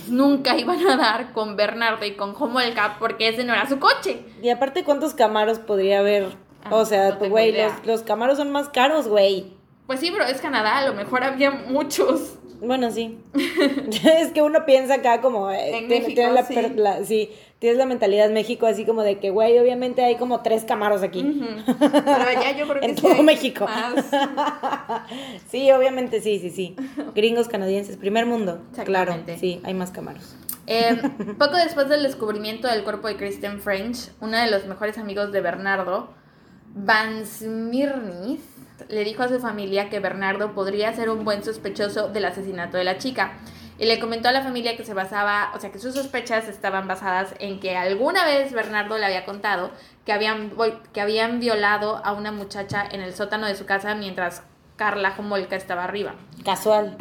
nunca iban a dar con Bernardo y con Homolka porque ese no era su coche. Y aparte, ¿cuántos camaros podría haber? Ah, o sea, güey, los, los camaros son más caros, güey. Pues sí, pero es Canadá, a lo mejor había muchos. Bueno, sí. es que uno piensa acá como... eh, En México, tiene la sí. la- sí, tienes la mentalidad México así como de que, güey, obviamente hay como tres camaros aquí. Pero allá yo creo que En todo México. más. sí, obviamente sí, sí, sí. Gringos canadienses, primer mundo. Claro, sí, hay más camaros. Eh, poco después del descubrimiento del cuerpo de Kristen French, uno de los mejores amigos de Bernardo, Van Smirnis, le dijo a su familia que Bernardo podría ser un buen sospechoso del asesinato de la chica. Y le comentó a la familia que se basaba, o sea, que sus sospechas estaban basadas en que alguna vez Bernardo le había contado que habían, que habían violado a una muchacha en el sótano de su casa mientras Carla Homolka estaba arriba. Casual.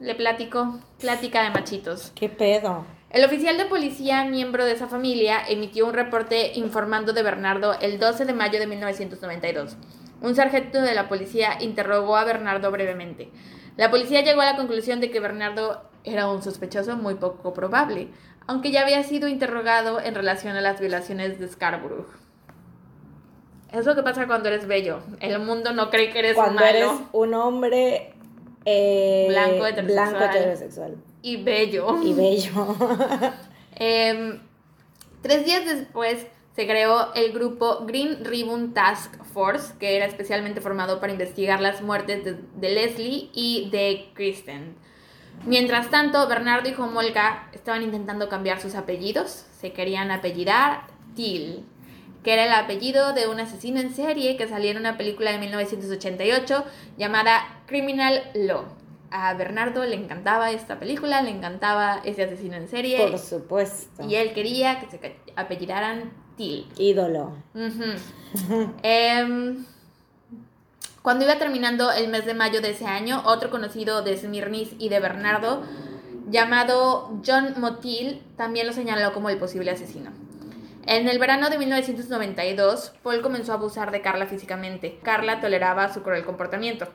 Le platicó, plática de machitos. ¿Qué pedo? El oficial de policía, miembro de esa familia, emitió un reporte informando de Bernardo el 12 de mayo de 1992. Un sargento de la policía interrogó a Bernardo brevemente. La policía llegó a la conclusión de que Bernardo era un sospechoso muy poco probable, aunque ya había sido interrogado en relación a las violaciones de Scarborough. Es lo que pasa cuando eres bello. El mundo no cree que eres Cuando malo eres un hombre eh, Blanco, heterosexual. blanco, heterosexual. y bello. Y bello. Em, tres días después se creó el grupo Green Ribbon Task Force, que era especialmente formado para investigar las muertes de, de Leslie y de Kristen. Mientras tanto, Bernardo y Homolka estaban intentando cambiar sus apellidos. Se querían apellidar Till, que era el apellido de un asesino en serie que salió en una película de 1988 llamada Criminal Law. A Bernardo le encantaba esta película, le encantaba ese asesino en serie. Por supuesto. Y él quería que se apellidaran Till. Ídolo. Em, cuando iba terminando el mes de mayo de ese año, otro conocido de Smirnis y de Bernardo, llamado John Motil, también lo señaló como el posible asesino. En el verano de 1992, Paul comenzó a abusar de Carla físicamente. Carla toleraba su cruel comportamiento.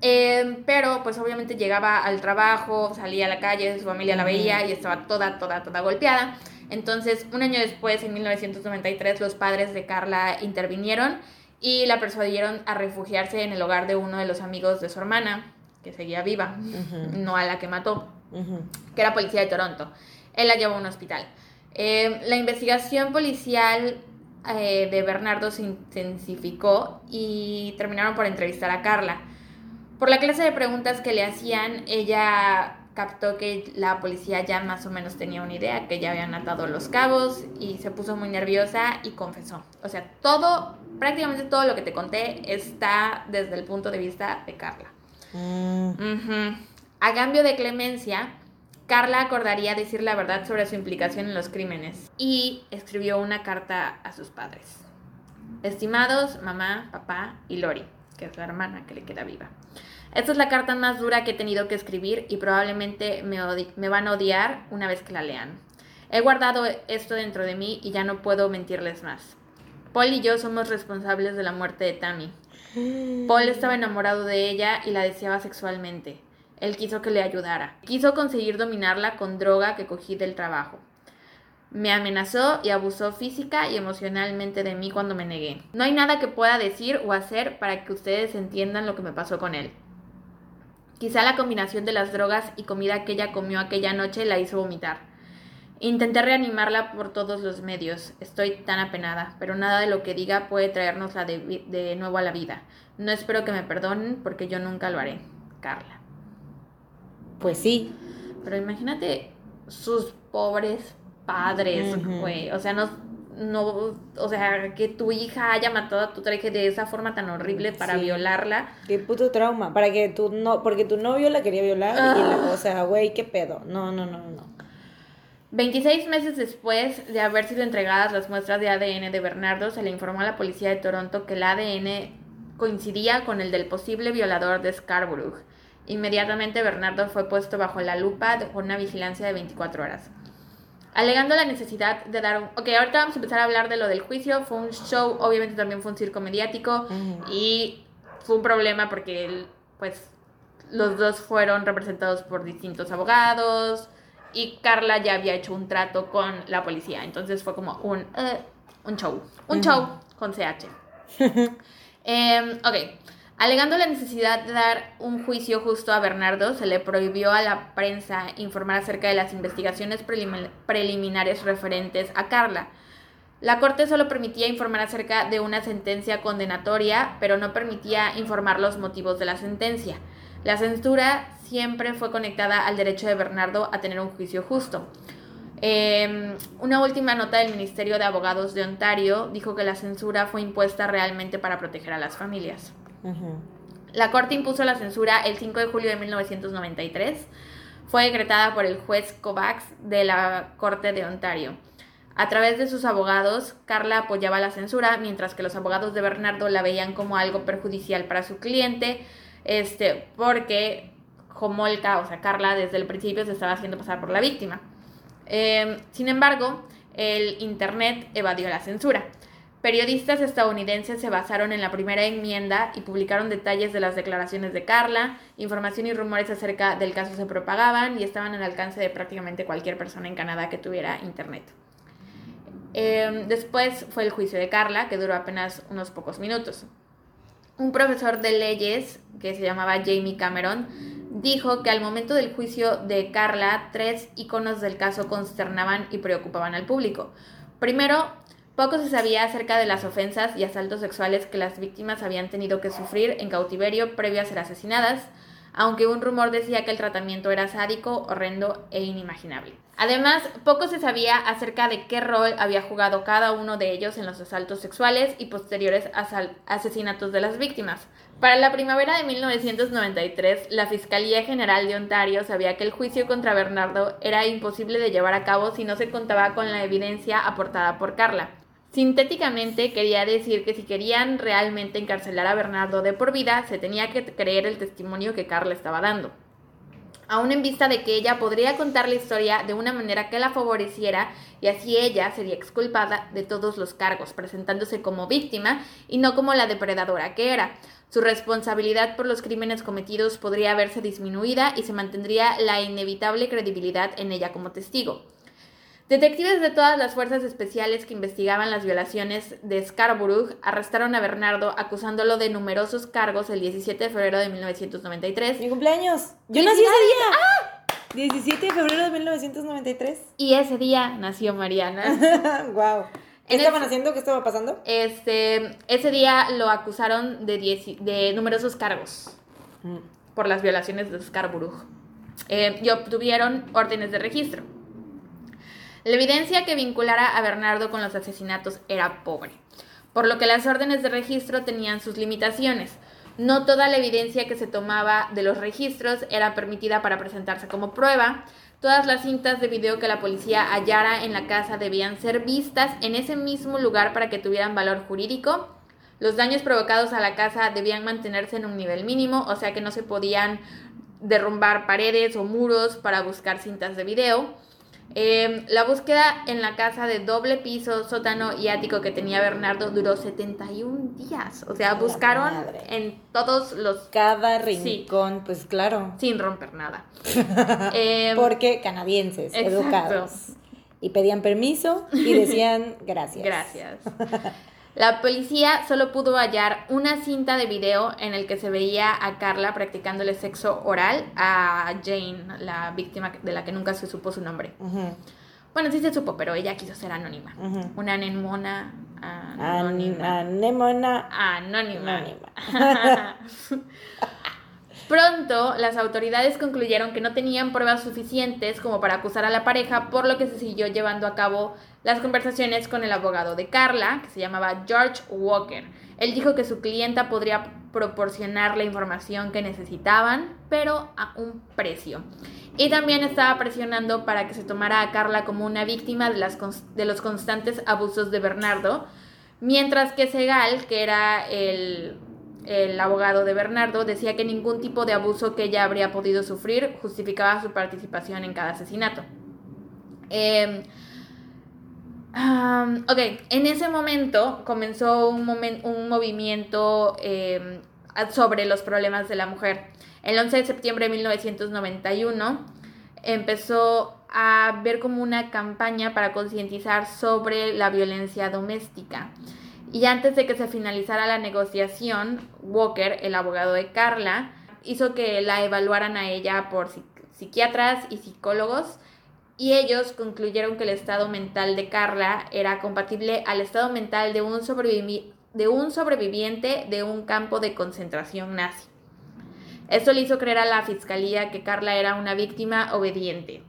Eh, pero pues obviamente llegaba al trabajo, salía a la calle, su familia la veía y estaba toda, toda, toda golpeada. Entonces, un año después, en 1993, los padres de Carla intervinieron y la persuadieron a refugiarse en el hogar de uno de los amigos de su hermana, que seguía viva, no a la que mató, que era policía de Toronto. Él la llevó a un hospital. Eh, la investigación policial eh, de Bernardo se intensificó y terminaron por entrevistar a Carla. Por la clase de preguntas que le hacían, ella captó que la policía ya más o menos tenía una idea, que ya habían atado los cabos y se puso muy nerviosa y confesó. O sea, todo, prácticamente todo lo que te conté está desde el punto de vista de Carla. Mm. A cambio de clemencia, Carla acordaría decir la verdad sobre su implicación en los crímenes y escribió una carta a sus padres. Estimados mamá, papá y Lori, que es la hermana que le queda viva. Esta es la carta más dura que he tenido que escribir y probablemente me, van a odiar una vez que la lean. He guardado esto dentro de mí y ya no puedo mentirles más. Paul y yo somos responsables de la muerte de Tammy. Paul estaba enamorado de ella y la deseaba sexualmente. Él quiso que le ayudara. Quiso conseguir dominarla con droga que cogí del trabajo. Me amenazó y abusó física y emocionalmente de mí cuando me negué. No hay nada que pueda decir o hacer para que ustedes entiendan lo que me pasó con él. Quizá la combinación de las drogas y comida que ella comió aquella noche la hizo vomitar. Intenté reanimarla por todos los medios. Estoy tan apenada, pero nada de lo que diga puede traernosla de, de nuevo a la vida. No espero que me perdonen porque yo nunca lo haré. Carla. Pues sí. Pero imagínate sus pobres padres, güey. O sea, no, no, o sea, que tu hija haya matado a tu traje de esa forma tan horrible para violarla. Qué puto trauma, para que tu no, porque tu novio la quería violar y la, ah. o sea, güey, qué pedo. No, no, no, no. 26 meses después de haber sido entregadas las muestras de ADN de Bernardo, se le informó a la policía de Toronto que el ADN coincidía con el del posible violador de Scarborough. Inmediatamente Bernardo fue puesto bajo la lupa con una vigilancia de 24 horas. Alegando la necesidad de dar un... Ok, ahorita vamos a empezar a hablar de lo del juicio. Fue un show, obviamente también fue un circo mediático y fue un problema porque pues los dos fueron representados por distintos abogados y Carla ya había hecho un trato con la policía. Entonces fue como un, eh, un show. Un show con CH. Em, ok. Alegando la necesidad de dar un juicio justo a Bernardo, se le prohibió a la prensa informar acerca de las investigaciones preliminares referentes a Carla. La Corte solo permitía informar acerca de una sentencia condenatoria, pero no permitía informar los motivos de la sentencia. La censura siempre fue conectada al derecho de Bernardo a tener un juicio justo. Em, una última nota del Ministerio de Abogados de Ontario dijo que la censura fue impuesta realmente para proteger a las familias. La Corte impuso la censura el 5 de julio de 1993. Fue decretada por el juez Kovacs de la Corte de Ontario. A través de sus abogados, Carla apoyaba la censura, mientras que los abogados de Bernardo la veían como algo perjudicial para su cliente, este, porque o sea, Carla, desde el principio se estaba haciendo pasar por la víctima. Em, sin embargo, el Internet evadió la censura. Periodistas estadounidenses se basaron en la primera enmienda y publicaron detalles de las declaraciones de Carla, información y rumores acerca del caso se propagaban y estaban al alcance de prácticamente cualquier persona en Canadá que tuviera internet. Em, después fue el juicio de Carla, que duró apenas unos pocos minutos. Un profesor de leyes, que se llamaba Jamie Cameron, dijo que al momento del juicio de Carla, tres iconos del caso consternaban y preocupaban al público. Primero, poco se sabía acerca de las ofensas y asaltos sexuales que las víctimas habían tenido que sufrir en cautiverio previo a ser asesinadas, aunque un rumor decía que el tratamiento era sádico, horrendo e inimaginable. Además, poco se sabía acerca de qué rol había jugado cada uno de ellos en los asaltos sexuales y posteriores asesinatos de las víctimas. Para la primavera de 1993, la Fiscalía General de Ontario sabía que el juicio contra Bernardo era imposible de llevar a cabo si no se contaba con la evidencia aportada por Carla. Sintéticamente quería decir que si querían realmente encarcelar a Bernardo de por vida, se tenía que creer el testimonio que Carla estaba dando. aún en vista de que ella podría contar la historia de una manera que la favoreciera y así ella sería exculpada de todos los cargos, presentándose como víctima y no como la depredadora que era. Su responsabilidad por los crímenes cometidos podría verse disminuida y se mantendría la inevitable credibilidad en ella como testigo. Detectives de todas las fuerzas especiales que investigaban las violaciones de Scarborough arrestaron a Bernardo acusándolo de numerosos cargos el 17 de febrero de 1993. Mi cumpleaños. Yo nací ese día. 17 de febrero de 1993. Y ese día nació Mariana. wow. ¿Qué estaban haciendo? ¿Qué estaba pasando? Este, ese día lo acusaron de, de numerosos cargos mm. por las violaciones de Scarborough eh, y obtuvieron órdenes de registro. La evidencia que vinculara a Bernardo con los asesinatos era pobre, por lo que las órdenes de registro tenían sus limitaciones. No toda la evidencia que se tomaba de los registros era permitida para presentarse como prueba. Todas las cintas de video que la policía hallara en la casa debían ser vistas en ese mismo lugar para que tuvieran valor jurídico. Los daños provocados a la casa debían mantenerse en un nivel mínimo, o sea que no se podían derrumbar paredes o muros para buscar cintas de video. Em, la búsqueda en la casa de doble piso, sótano y ático que tenía Bernardo duró 71 días. O sea, buscaron en todos los... Cada rincón, pues claro. Sin romper nada. Em, Porque canadienses, educados. Y pedían permiso y decían gracias. Gracias. La policía solo pudo hallar una cinta de video en el que se veía a Carla practicándole sexo oral a Jane, la víctima de la que nunca se supo su nombre. Bueno, sí se supo, pero ella quiso ser anónima. Una anemona anónima. Anemona anónima. anónima. Pronto, las autoridades concluyeron que no tenían pruebas suficientes como para acusar a la pareja, por lo que se siguió llevando a cabo las conversaciones con el abogado de Carla, que se llamaba George Walker. Él dijo que su clienta podría proporcionar la información que necesitaban, pero a un precio. Y también estaba presionando para que se tomara a Carla como una víctima de, de los constantes abusos de Bernardo, mientras que Segal, que era el el abogado de Bernardo, decía que ningún tipo de abuso que ella habría podido sufrir justificaba su participación en cada asesinato. Em, ok, en ese momento comenzó un, un movimiento em, sobre los problemas de la mujer. El 11 de septiembre de 1991 empezó a ver como una campaña para concientizar sobre la violencia doméstica. Y antes de que se finalizara la negociación, Walker, el abogado de Carla, hizo que la evaluaran a ella por psiquiatras y psicólogos y ellos concluyeron que el estado mental de Carla era compatible al estado mental de un, de un sobreviviente de un campo de concentración nazi. Esto le hizo creer a la fiscalía que Carla era una víctima obediente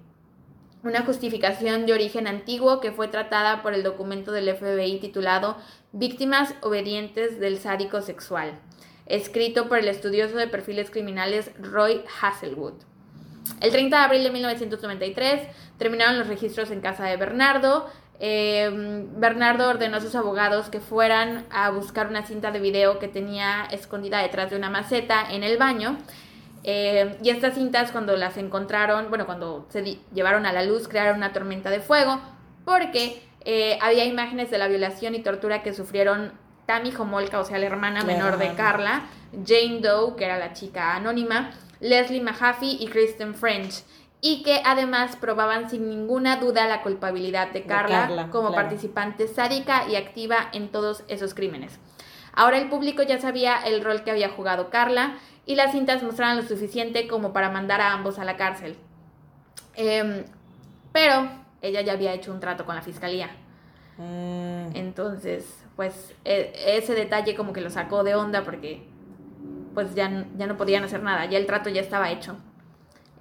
una justificación de origen antiguo que fue tratada por el documento del FBI titulado Víctimas obedientes del sádico sexual, escrito por el estudioso de perfiles criminales Roy Hazelwood. El 30 de abril de 1993 terminaron los registros en casa de Bernardo. Eh, Bernardo ordenó a sus abogados que fueran a buscar una cinta de video que tenía escondida detrás de una maceta en el baño eh, y estas cintas cuando las encontraron, bueno, cuando se llevaron a la luz, crearon una tormenta de fuego, porque eh, había imágenes de la violación y tortura que sufrieron Tammy Homolka, o sea, la hermana menor de Carla, Jane Doe, que era la chica anónima, Leslie Mahaffey y Kristen French, y que además probaban sin ninguna duda la culpabilidad de Carla, como participante sádica y activa en todos esos crímenes. Ahora el público ya sabía el rol que había jugado Carla y las cintas mostraban lo suficiente como para mandar a ambos a la cárcel. Em, pero ella ya había hecho un trato con la fiscalía. Mm. Entonces, pues e, ese detalle como que lo sacó de onda porque pues ya, ya no podían hacer nada, ya el trato ya estaba hecho.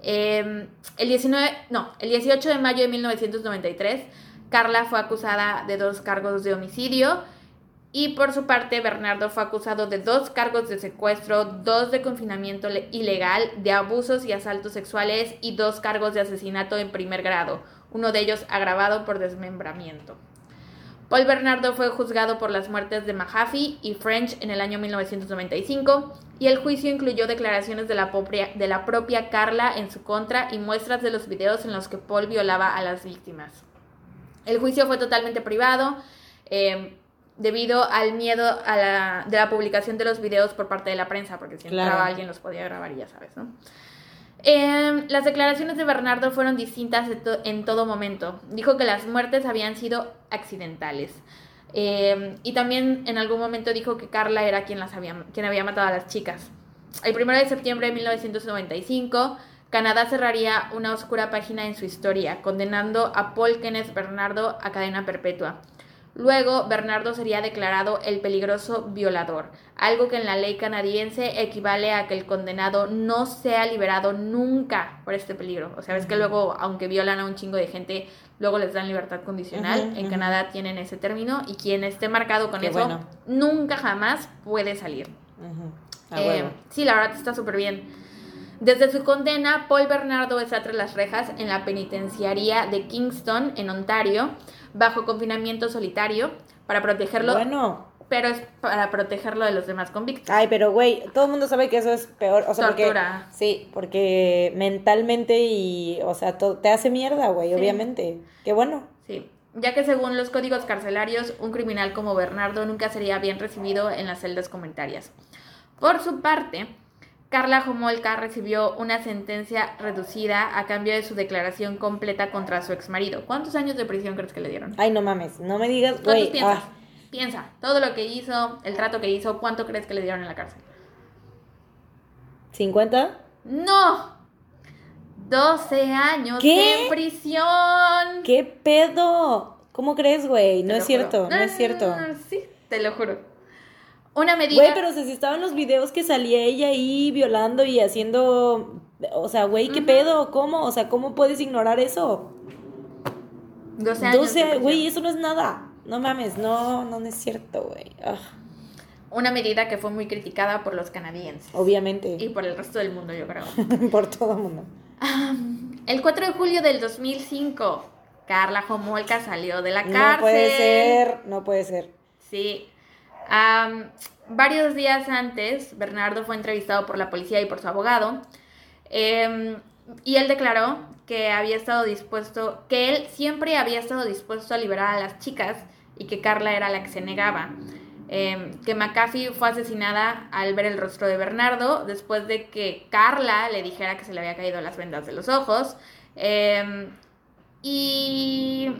Em, el 19, no, el 18 de mayo de 1993, Carla fue acusada de dos cargos de homicidio y por su parte, Bernardo fue acusado de dos cargos de secuestro, dos de confinamiento ilegal, de abusos y asaltos sexuales y dos cargos de asesinato en primer grado, uno de ellos agravado por desmembramiento. Paul Bernardo fue juzgado por las muertes de Mahaffey y French en el año 1995 y el juicio incluyó declaraciones de la, propia, de la propia Carla en su contra y muestras de los videos en los que Paul violaba a las víctimas. El juicio fue totalmente privado eh, debido al miedo a la, de la publicación de los videos por parte de la prensa, porque si entraba alguien los podía grabar y ya sabes, ¿no? Eh, las declaraciones de Bernardo fueron distintas en todo momento. Dijo que las muertes habían sido accidentales. Eh, y también en algún momento dijo que Carla era quien, las había, quien había matado a las chicas. El 1 de septiembre de 1995, Canadá cerraría una oscura página en su historia, condenando a Paul Kenneth Bernardo a cadena perpetua. Luego, Bernardo sería declarado el peligroso violador, algo que en la ley canadiense equivale a que el condenado no sea liberado nunca por este peligro. O sea, ves que luego, aunque violan a un chingo de gente, luego les dan libertad condicional. en Canadá tienen ese término y quien esté marcado con eso, nunca jamás puede salir. Eh, sí, la verdad está súper bien. Desde su condena, Paul Bernardo está tras las rejas en la penitenciaría de Kingston, en Ontario, bajo confinamiento solitario, para protegerlo. Bueno. Pero es para protegerlo de los demás convictos. Ay, pero güey, todo el mundo sabe que eso es peor. O sea, Tortura. Porque, sí, porque mentalmente y, o sea, te hace mierda, güey, obviamente. Qué bueno. Sí ya que según los códigos carcelarios, un criminal como Bernardo nunca sería bien recibido en las celdas comunitarias. Por su parte, Carla Jomolka recibió una sentencia reducida a cambio de su declaración completa contra su exmarido. ¿Cuántos años de prisión crees que le dieron? Ay, no mames, no me digas, güey. piensas? Ah. Piensa, todo lo que hizo, el trato que hizo, ¿cuánto crees que le dieron en la cárcel? ¿50? ¡No! 12 años ¿Qué? en prisión. ¿Qué pedo? ¿Cómo crees, güey? No es cierto, no, es cierto. sí, te lo juro. Una medida. Güey, pero si estaban los videos que salía ella ahí violando y haciendo. O sea, güey, ¿qué pedo? ¿Cómo? O sea, ¿cómo puedes ignorar eso? 12 años. 12, güey, eso no es nada. No mames, no, no, es cierto, güey. Una medida que fue muy criticada por los canadienses. Obviamente. Y por el resto del mundo, yo creo. por todo el mundo. el 4 de julio del 2005, Carla Jomolka salió de la cárcel. No puede ser, no puede ser. Sí varios días antes, Bernardo fue entrevistado por la policía y por su abogado. Em, y él declaró que había estado dispuesto, que él siempre había estado dispuesto a liberar a las chicas y que Carla era la que se negaba. Em, que McAfee fue asesinada al ver el rostro de Bernardo después de que Carla le dijera que se le había caído las vendas de los ojos. Em, y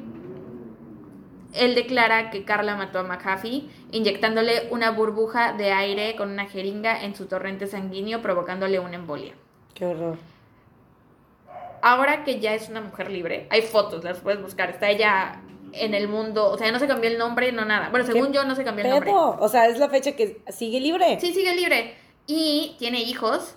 él declara que Carla mató a McAfee inyectándole una burbuja de aire con una jeringa en su torrente sanguíneo provocándole una embolia. Qué horror. Ahora que ya es una mujer libre, hay fotos, las puedes buscar. Está ella en el mundo, o sea, no se cambió el nombre, no nada. Bueno, según yo no se cambió el nombre. O sea, es la fecha que sigue libre. Sí, sigue libre. Y tiene hijos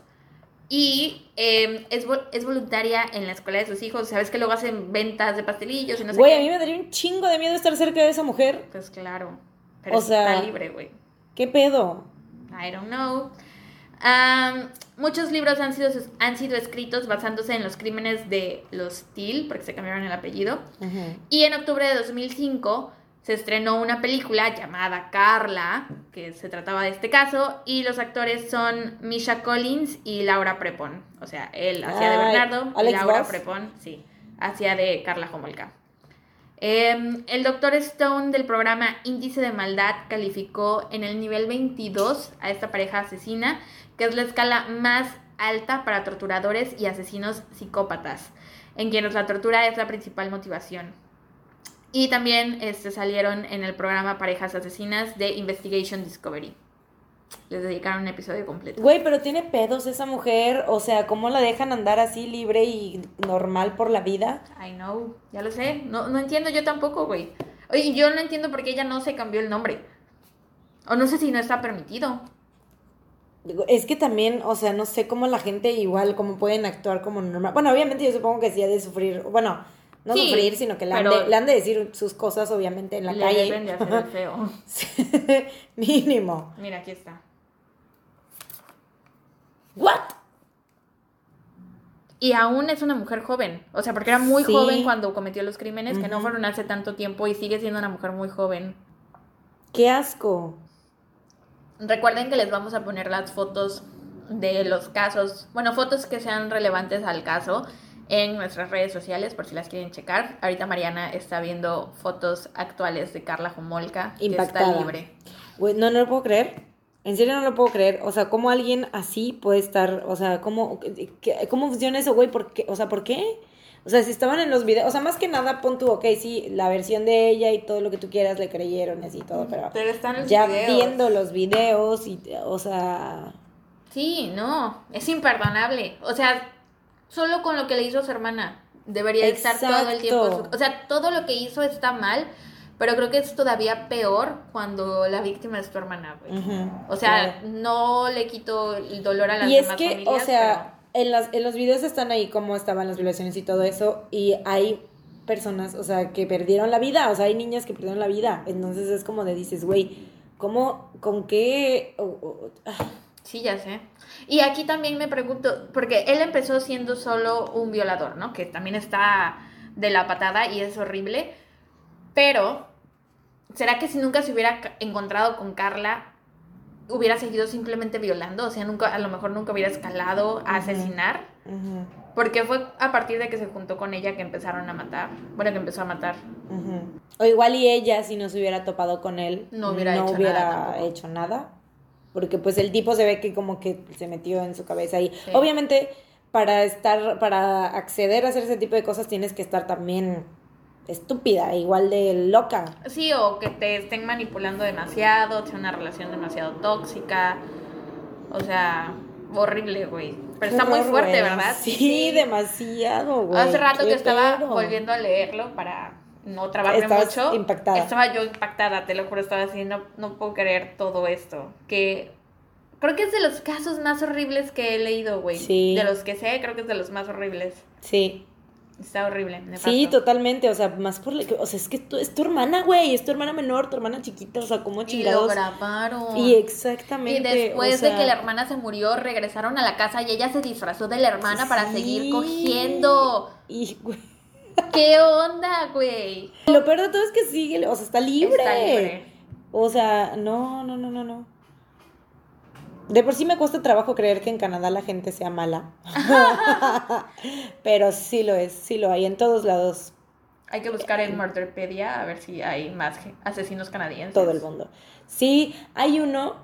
y em, es, es, voluntaria en la escuela de sus hijos. Sabes que luego hacen ventas de pastelillos y no sé Güey, a mí me daría un chingo de miedo estar cerca de esa mujer. Pues claro. Pero o sea, está libre, güey. ¿Qué pedo? I don't know. muchos libros han sido, han sido escritos basándose en los crímenes de los Steele, porque se cambiaron el apellido. Y en octubre de 2005 se estrenó una película llamada Carla, que se trataba de este caso, y los actores son Misha Collins y Laura Prepon. O sea, él hacía de Bernardo y Laura Prepon, sí, hacía de Carla Homolka. Em, el doctor Stone del programa Índice de Maldad calificó en el nivel 22 a esta pareja asesina, que es la escala más alta para torturadores y asesinos psicópatas, en quienes la tortura es la principal motivación. Y también este, salieron en el programa Parejas Asesinas de Investigation Discovery. Les dedicaron un episodio completo. Güey, pero tiene pedos esa mujer. O sea, ¿cómo la dejan andar así libre y normal por la vida? I know, ya lo sé. No, no entiendo yo tampoco, güey. Oye, yo no entiendo por qué ella no se cambió el nombre. O no sé si no está permitido. Es que también, o sea, no sé cómo la gente igual, cómo pueden actuar como normal. Bueno, obviamente yo supongo que sí ha de sufrir. Bueno, no sufrir, sino que le han, de, decir sus cosas, obviamente, en la le calle. Deben de hacer el feo. Mínimo. Mira, aquí está. ¿What? Y aún es una mujer joven. O sea, porque era muy Sí. joven cuando cometió los crímenes, que no fueron hace tanto tiempo y sigue siendo una mujer muy joven. Qué asco. Recuerden que les vamos a poner las fotos de los casos, bueno, fotos que sean relevantes al caso en nuestras redes sociales por si las quieren checar. Ahorita Mariana está viendo fotos actuales de Carla Jumolka, que está Impactada. libre. Güey, no, no lo puedo creer. En serio no lo puedo creer. O sea, ¿cómo alguien así puede estar? O sea, ¿cómo, qué- cómo funciona eso, güey? ¿Por qué? O sea, ¿por qué? O sea, si estaban en los videos, o sea, más que nada pon tú, ok, sí, la versión de ella y todo lo que tú quieras le creyeron y así todo, pero Pero están los ya videos. viendo los videos y, o sea, Sí, no, es imperdonable. O sea, solo con lo que le hizo a su hermana debería estar todo el tiempo. O sea, todo lo que hizo está mal, pero creo que es todavía peor cuando la víctima es tu hermana, güey. O sea, claro. no le quito el dolor a las Y es que, familias, o sea, en, las, en los videos están ahí cómo estaban las violaciones y todo eso, y hay personas, o sea, que perdieron la vida, o sea, hay niñas que perdieron la vida, entonces es como de dices, güey, ¿cómo, con qué? o- o- ah, pero- sí, ya sé. Y aquí también me pregunto, porque él empezó siendo solo un violador, ¿no? Que también está de la patada y es horrible, pero ¿será que si nunca se hubiera encontrado con Carla hubiera seguido simplemente violando? O sea, nunca, a lo mejor nunca hubiera escalado a asesinar. Porque fue a partir de que se juntó con ella que empezaron a matar. Bueno, que empezó a matar. O igual y ella, si no se hubiera topado con él, No hubiera hecho hubiera nada hecho nada. Porque pues el tipo se ve que como que se metió en su cabeza. Sí. Obviamente, para estar, para acceder a hacer ese tipo de cosas tienes que estar también estúpida, igual de loca. Sí, o que te estén manipulando demasiado, sea una relación demasiado tóxica. O sea, horrible, güey. Pero está muy fuerte. ¿verdad? Sí, demasiado, güey. Hace rato Qué que estaba pedo. volviendo a leerlo para no Estabas mucho. impactada. Estaba yo impactada, te lo juro, estaba así, no, no puedo creer todo esto. Que creo que es de los casos más horribles que he leído, güey. Sí. De los que sé, creo que es de los más horribles. Sí. Está horrible, nefasto. Sí, totalmente, o sea, más por, o sea, es que tú, es tu hermana, güey, es tu hermana menor, tu hermana chiquita, o sea, cómo Y lo chingados. grabaron. Y exactamente. Y después o sea, de que la hermana se murió, regresaron a la casa y ella se disfrazó de la hermana para seguir cogiendo. Y, güey, ¿Qué onda, güey? lo peor de todo es que sigue, o sea, está libre. Está libre. O sea, no, no, no, no, no. De por sí me cuesta trabajo creer que en Canadá la gente sea mala. Pero sí lo es, sí lo hay en todos lados, Hay que buscar en Murderpedia a ver si hay más asesinos canadienses. todo el mundo. Sí, hay uno,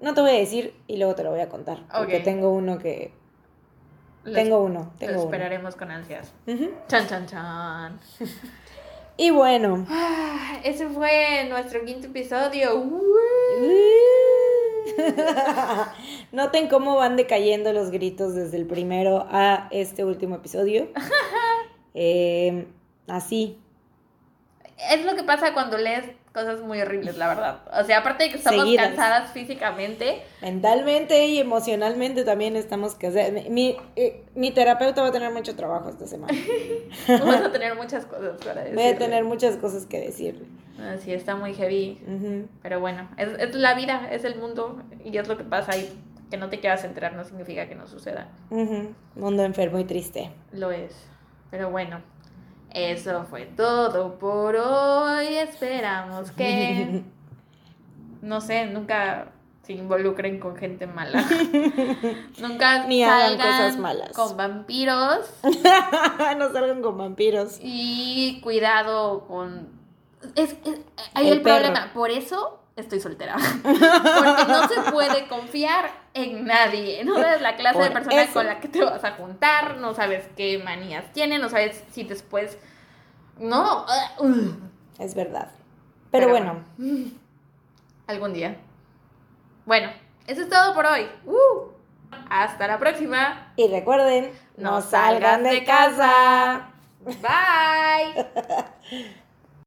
no te voy a decir y luego te lo voy a contar. Porque tengo uno que. Lo Tengo uno, Lo tengo uno. esperaremos con ansias. Ujú. Chan, chan, chan. Y bueno. Ah, ese fue nuestro quinto episodio. Noten cómo van decayendo los gritos desde el primero a este último episodio. Eh, así. Es lo que pasa cuando lees cosas muy horribles, la verdad. O sea, aparte de que estamos Seguidas. cansadas físicamente, Mentalmente y emocionalmente también estamos que mi, mi, eh, mi terapeuta va a tener mucho trabajo esta semana. vamos a tener muchas cosas para decir. Voy a tener muchas cosas que decirle. Así está muy heavy. Ujú. Pero bueno, es, es la vida, es el mundo y es lo que pasa y que no te quieras enterar no significa que no suceda. Ujú. Mundo enfermo y triste. Lo es. Pero bueno, eso fue todo por hoy. Esperamos que, no sé, nunca se involucren con gente mala. nunca Ni hagan salgan cosas malas. con vampiros no salgan con vampiros. y cuidado con... Es, es- hay El problema, por eso estoy soltera. Porque no se puede confiar en nadie. No sabes la clase de persona eso. con la que te vas a juntar, no sabes qué manías tiene, no sabes si después... No. Es verdad. Pero, Pero bueno. algún día. Bueno, eso es todo por hoy. Uh, hasta la próxima. Y recuerden, no, salgan de casa. Bye.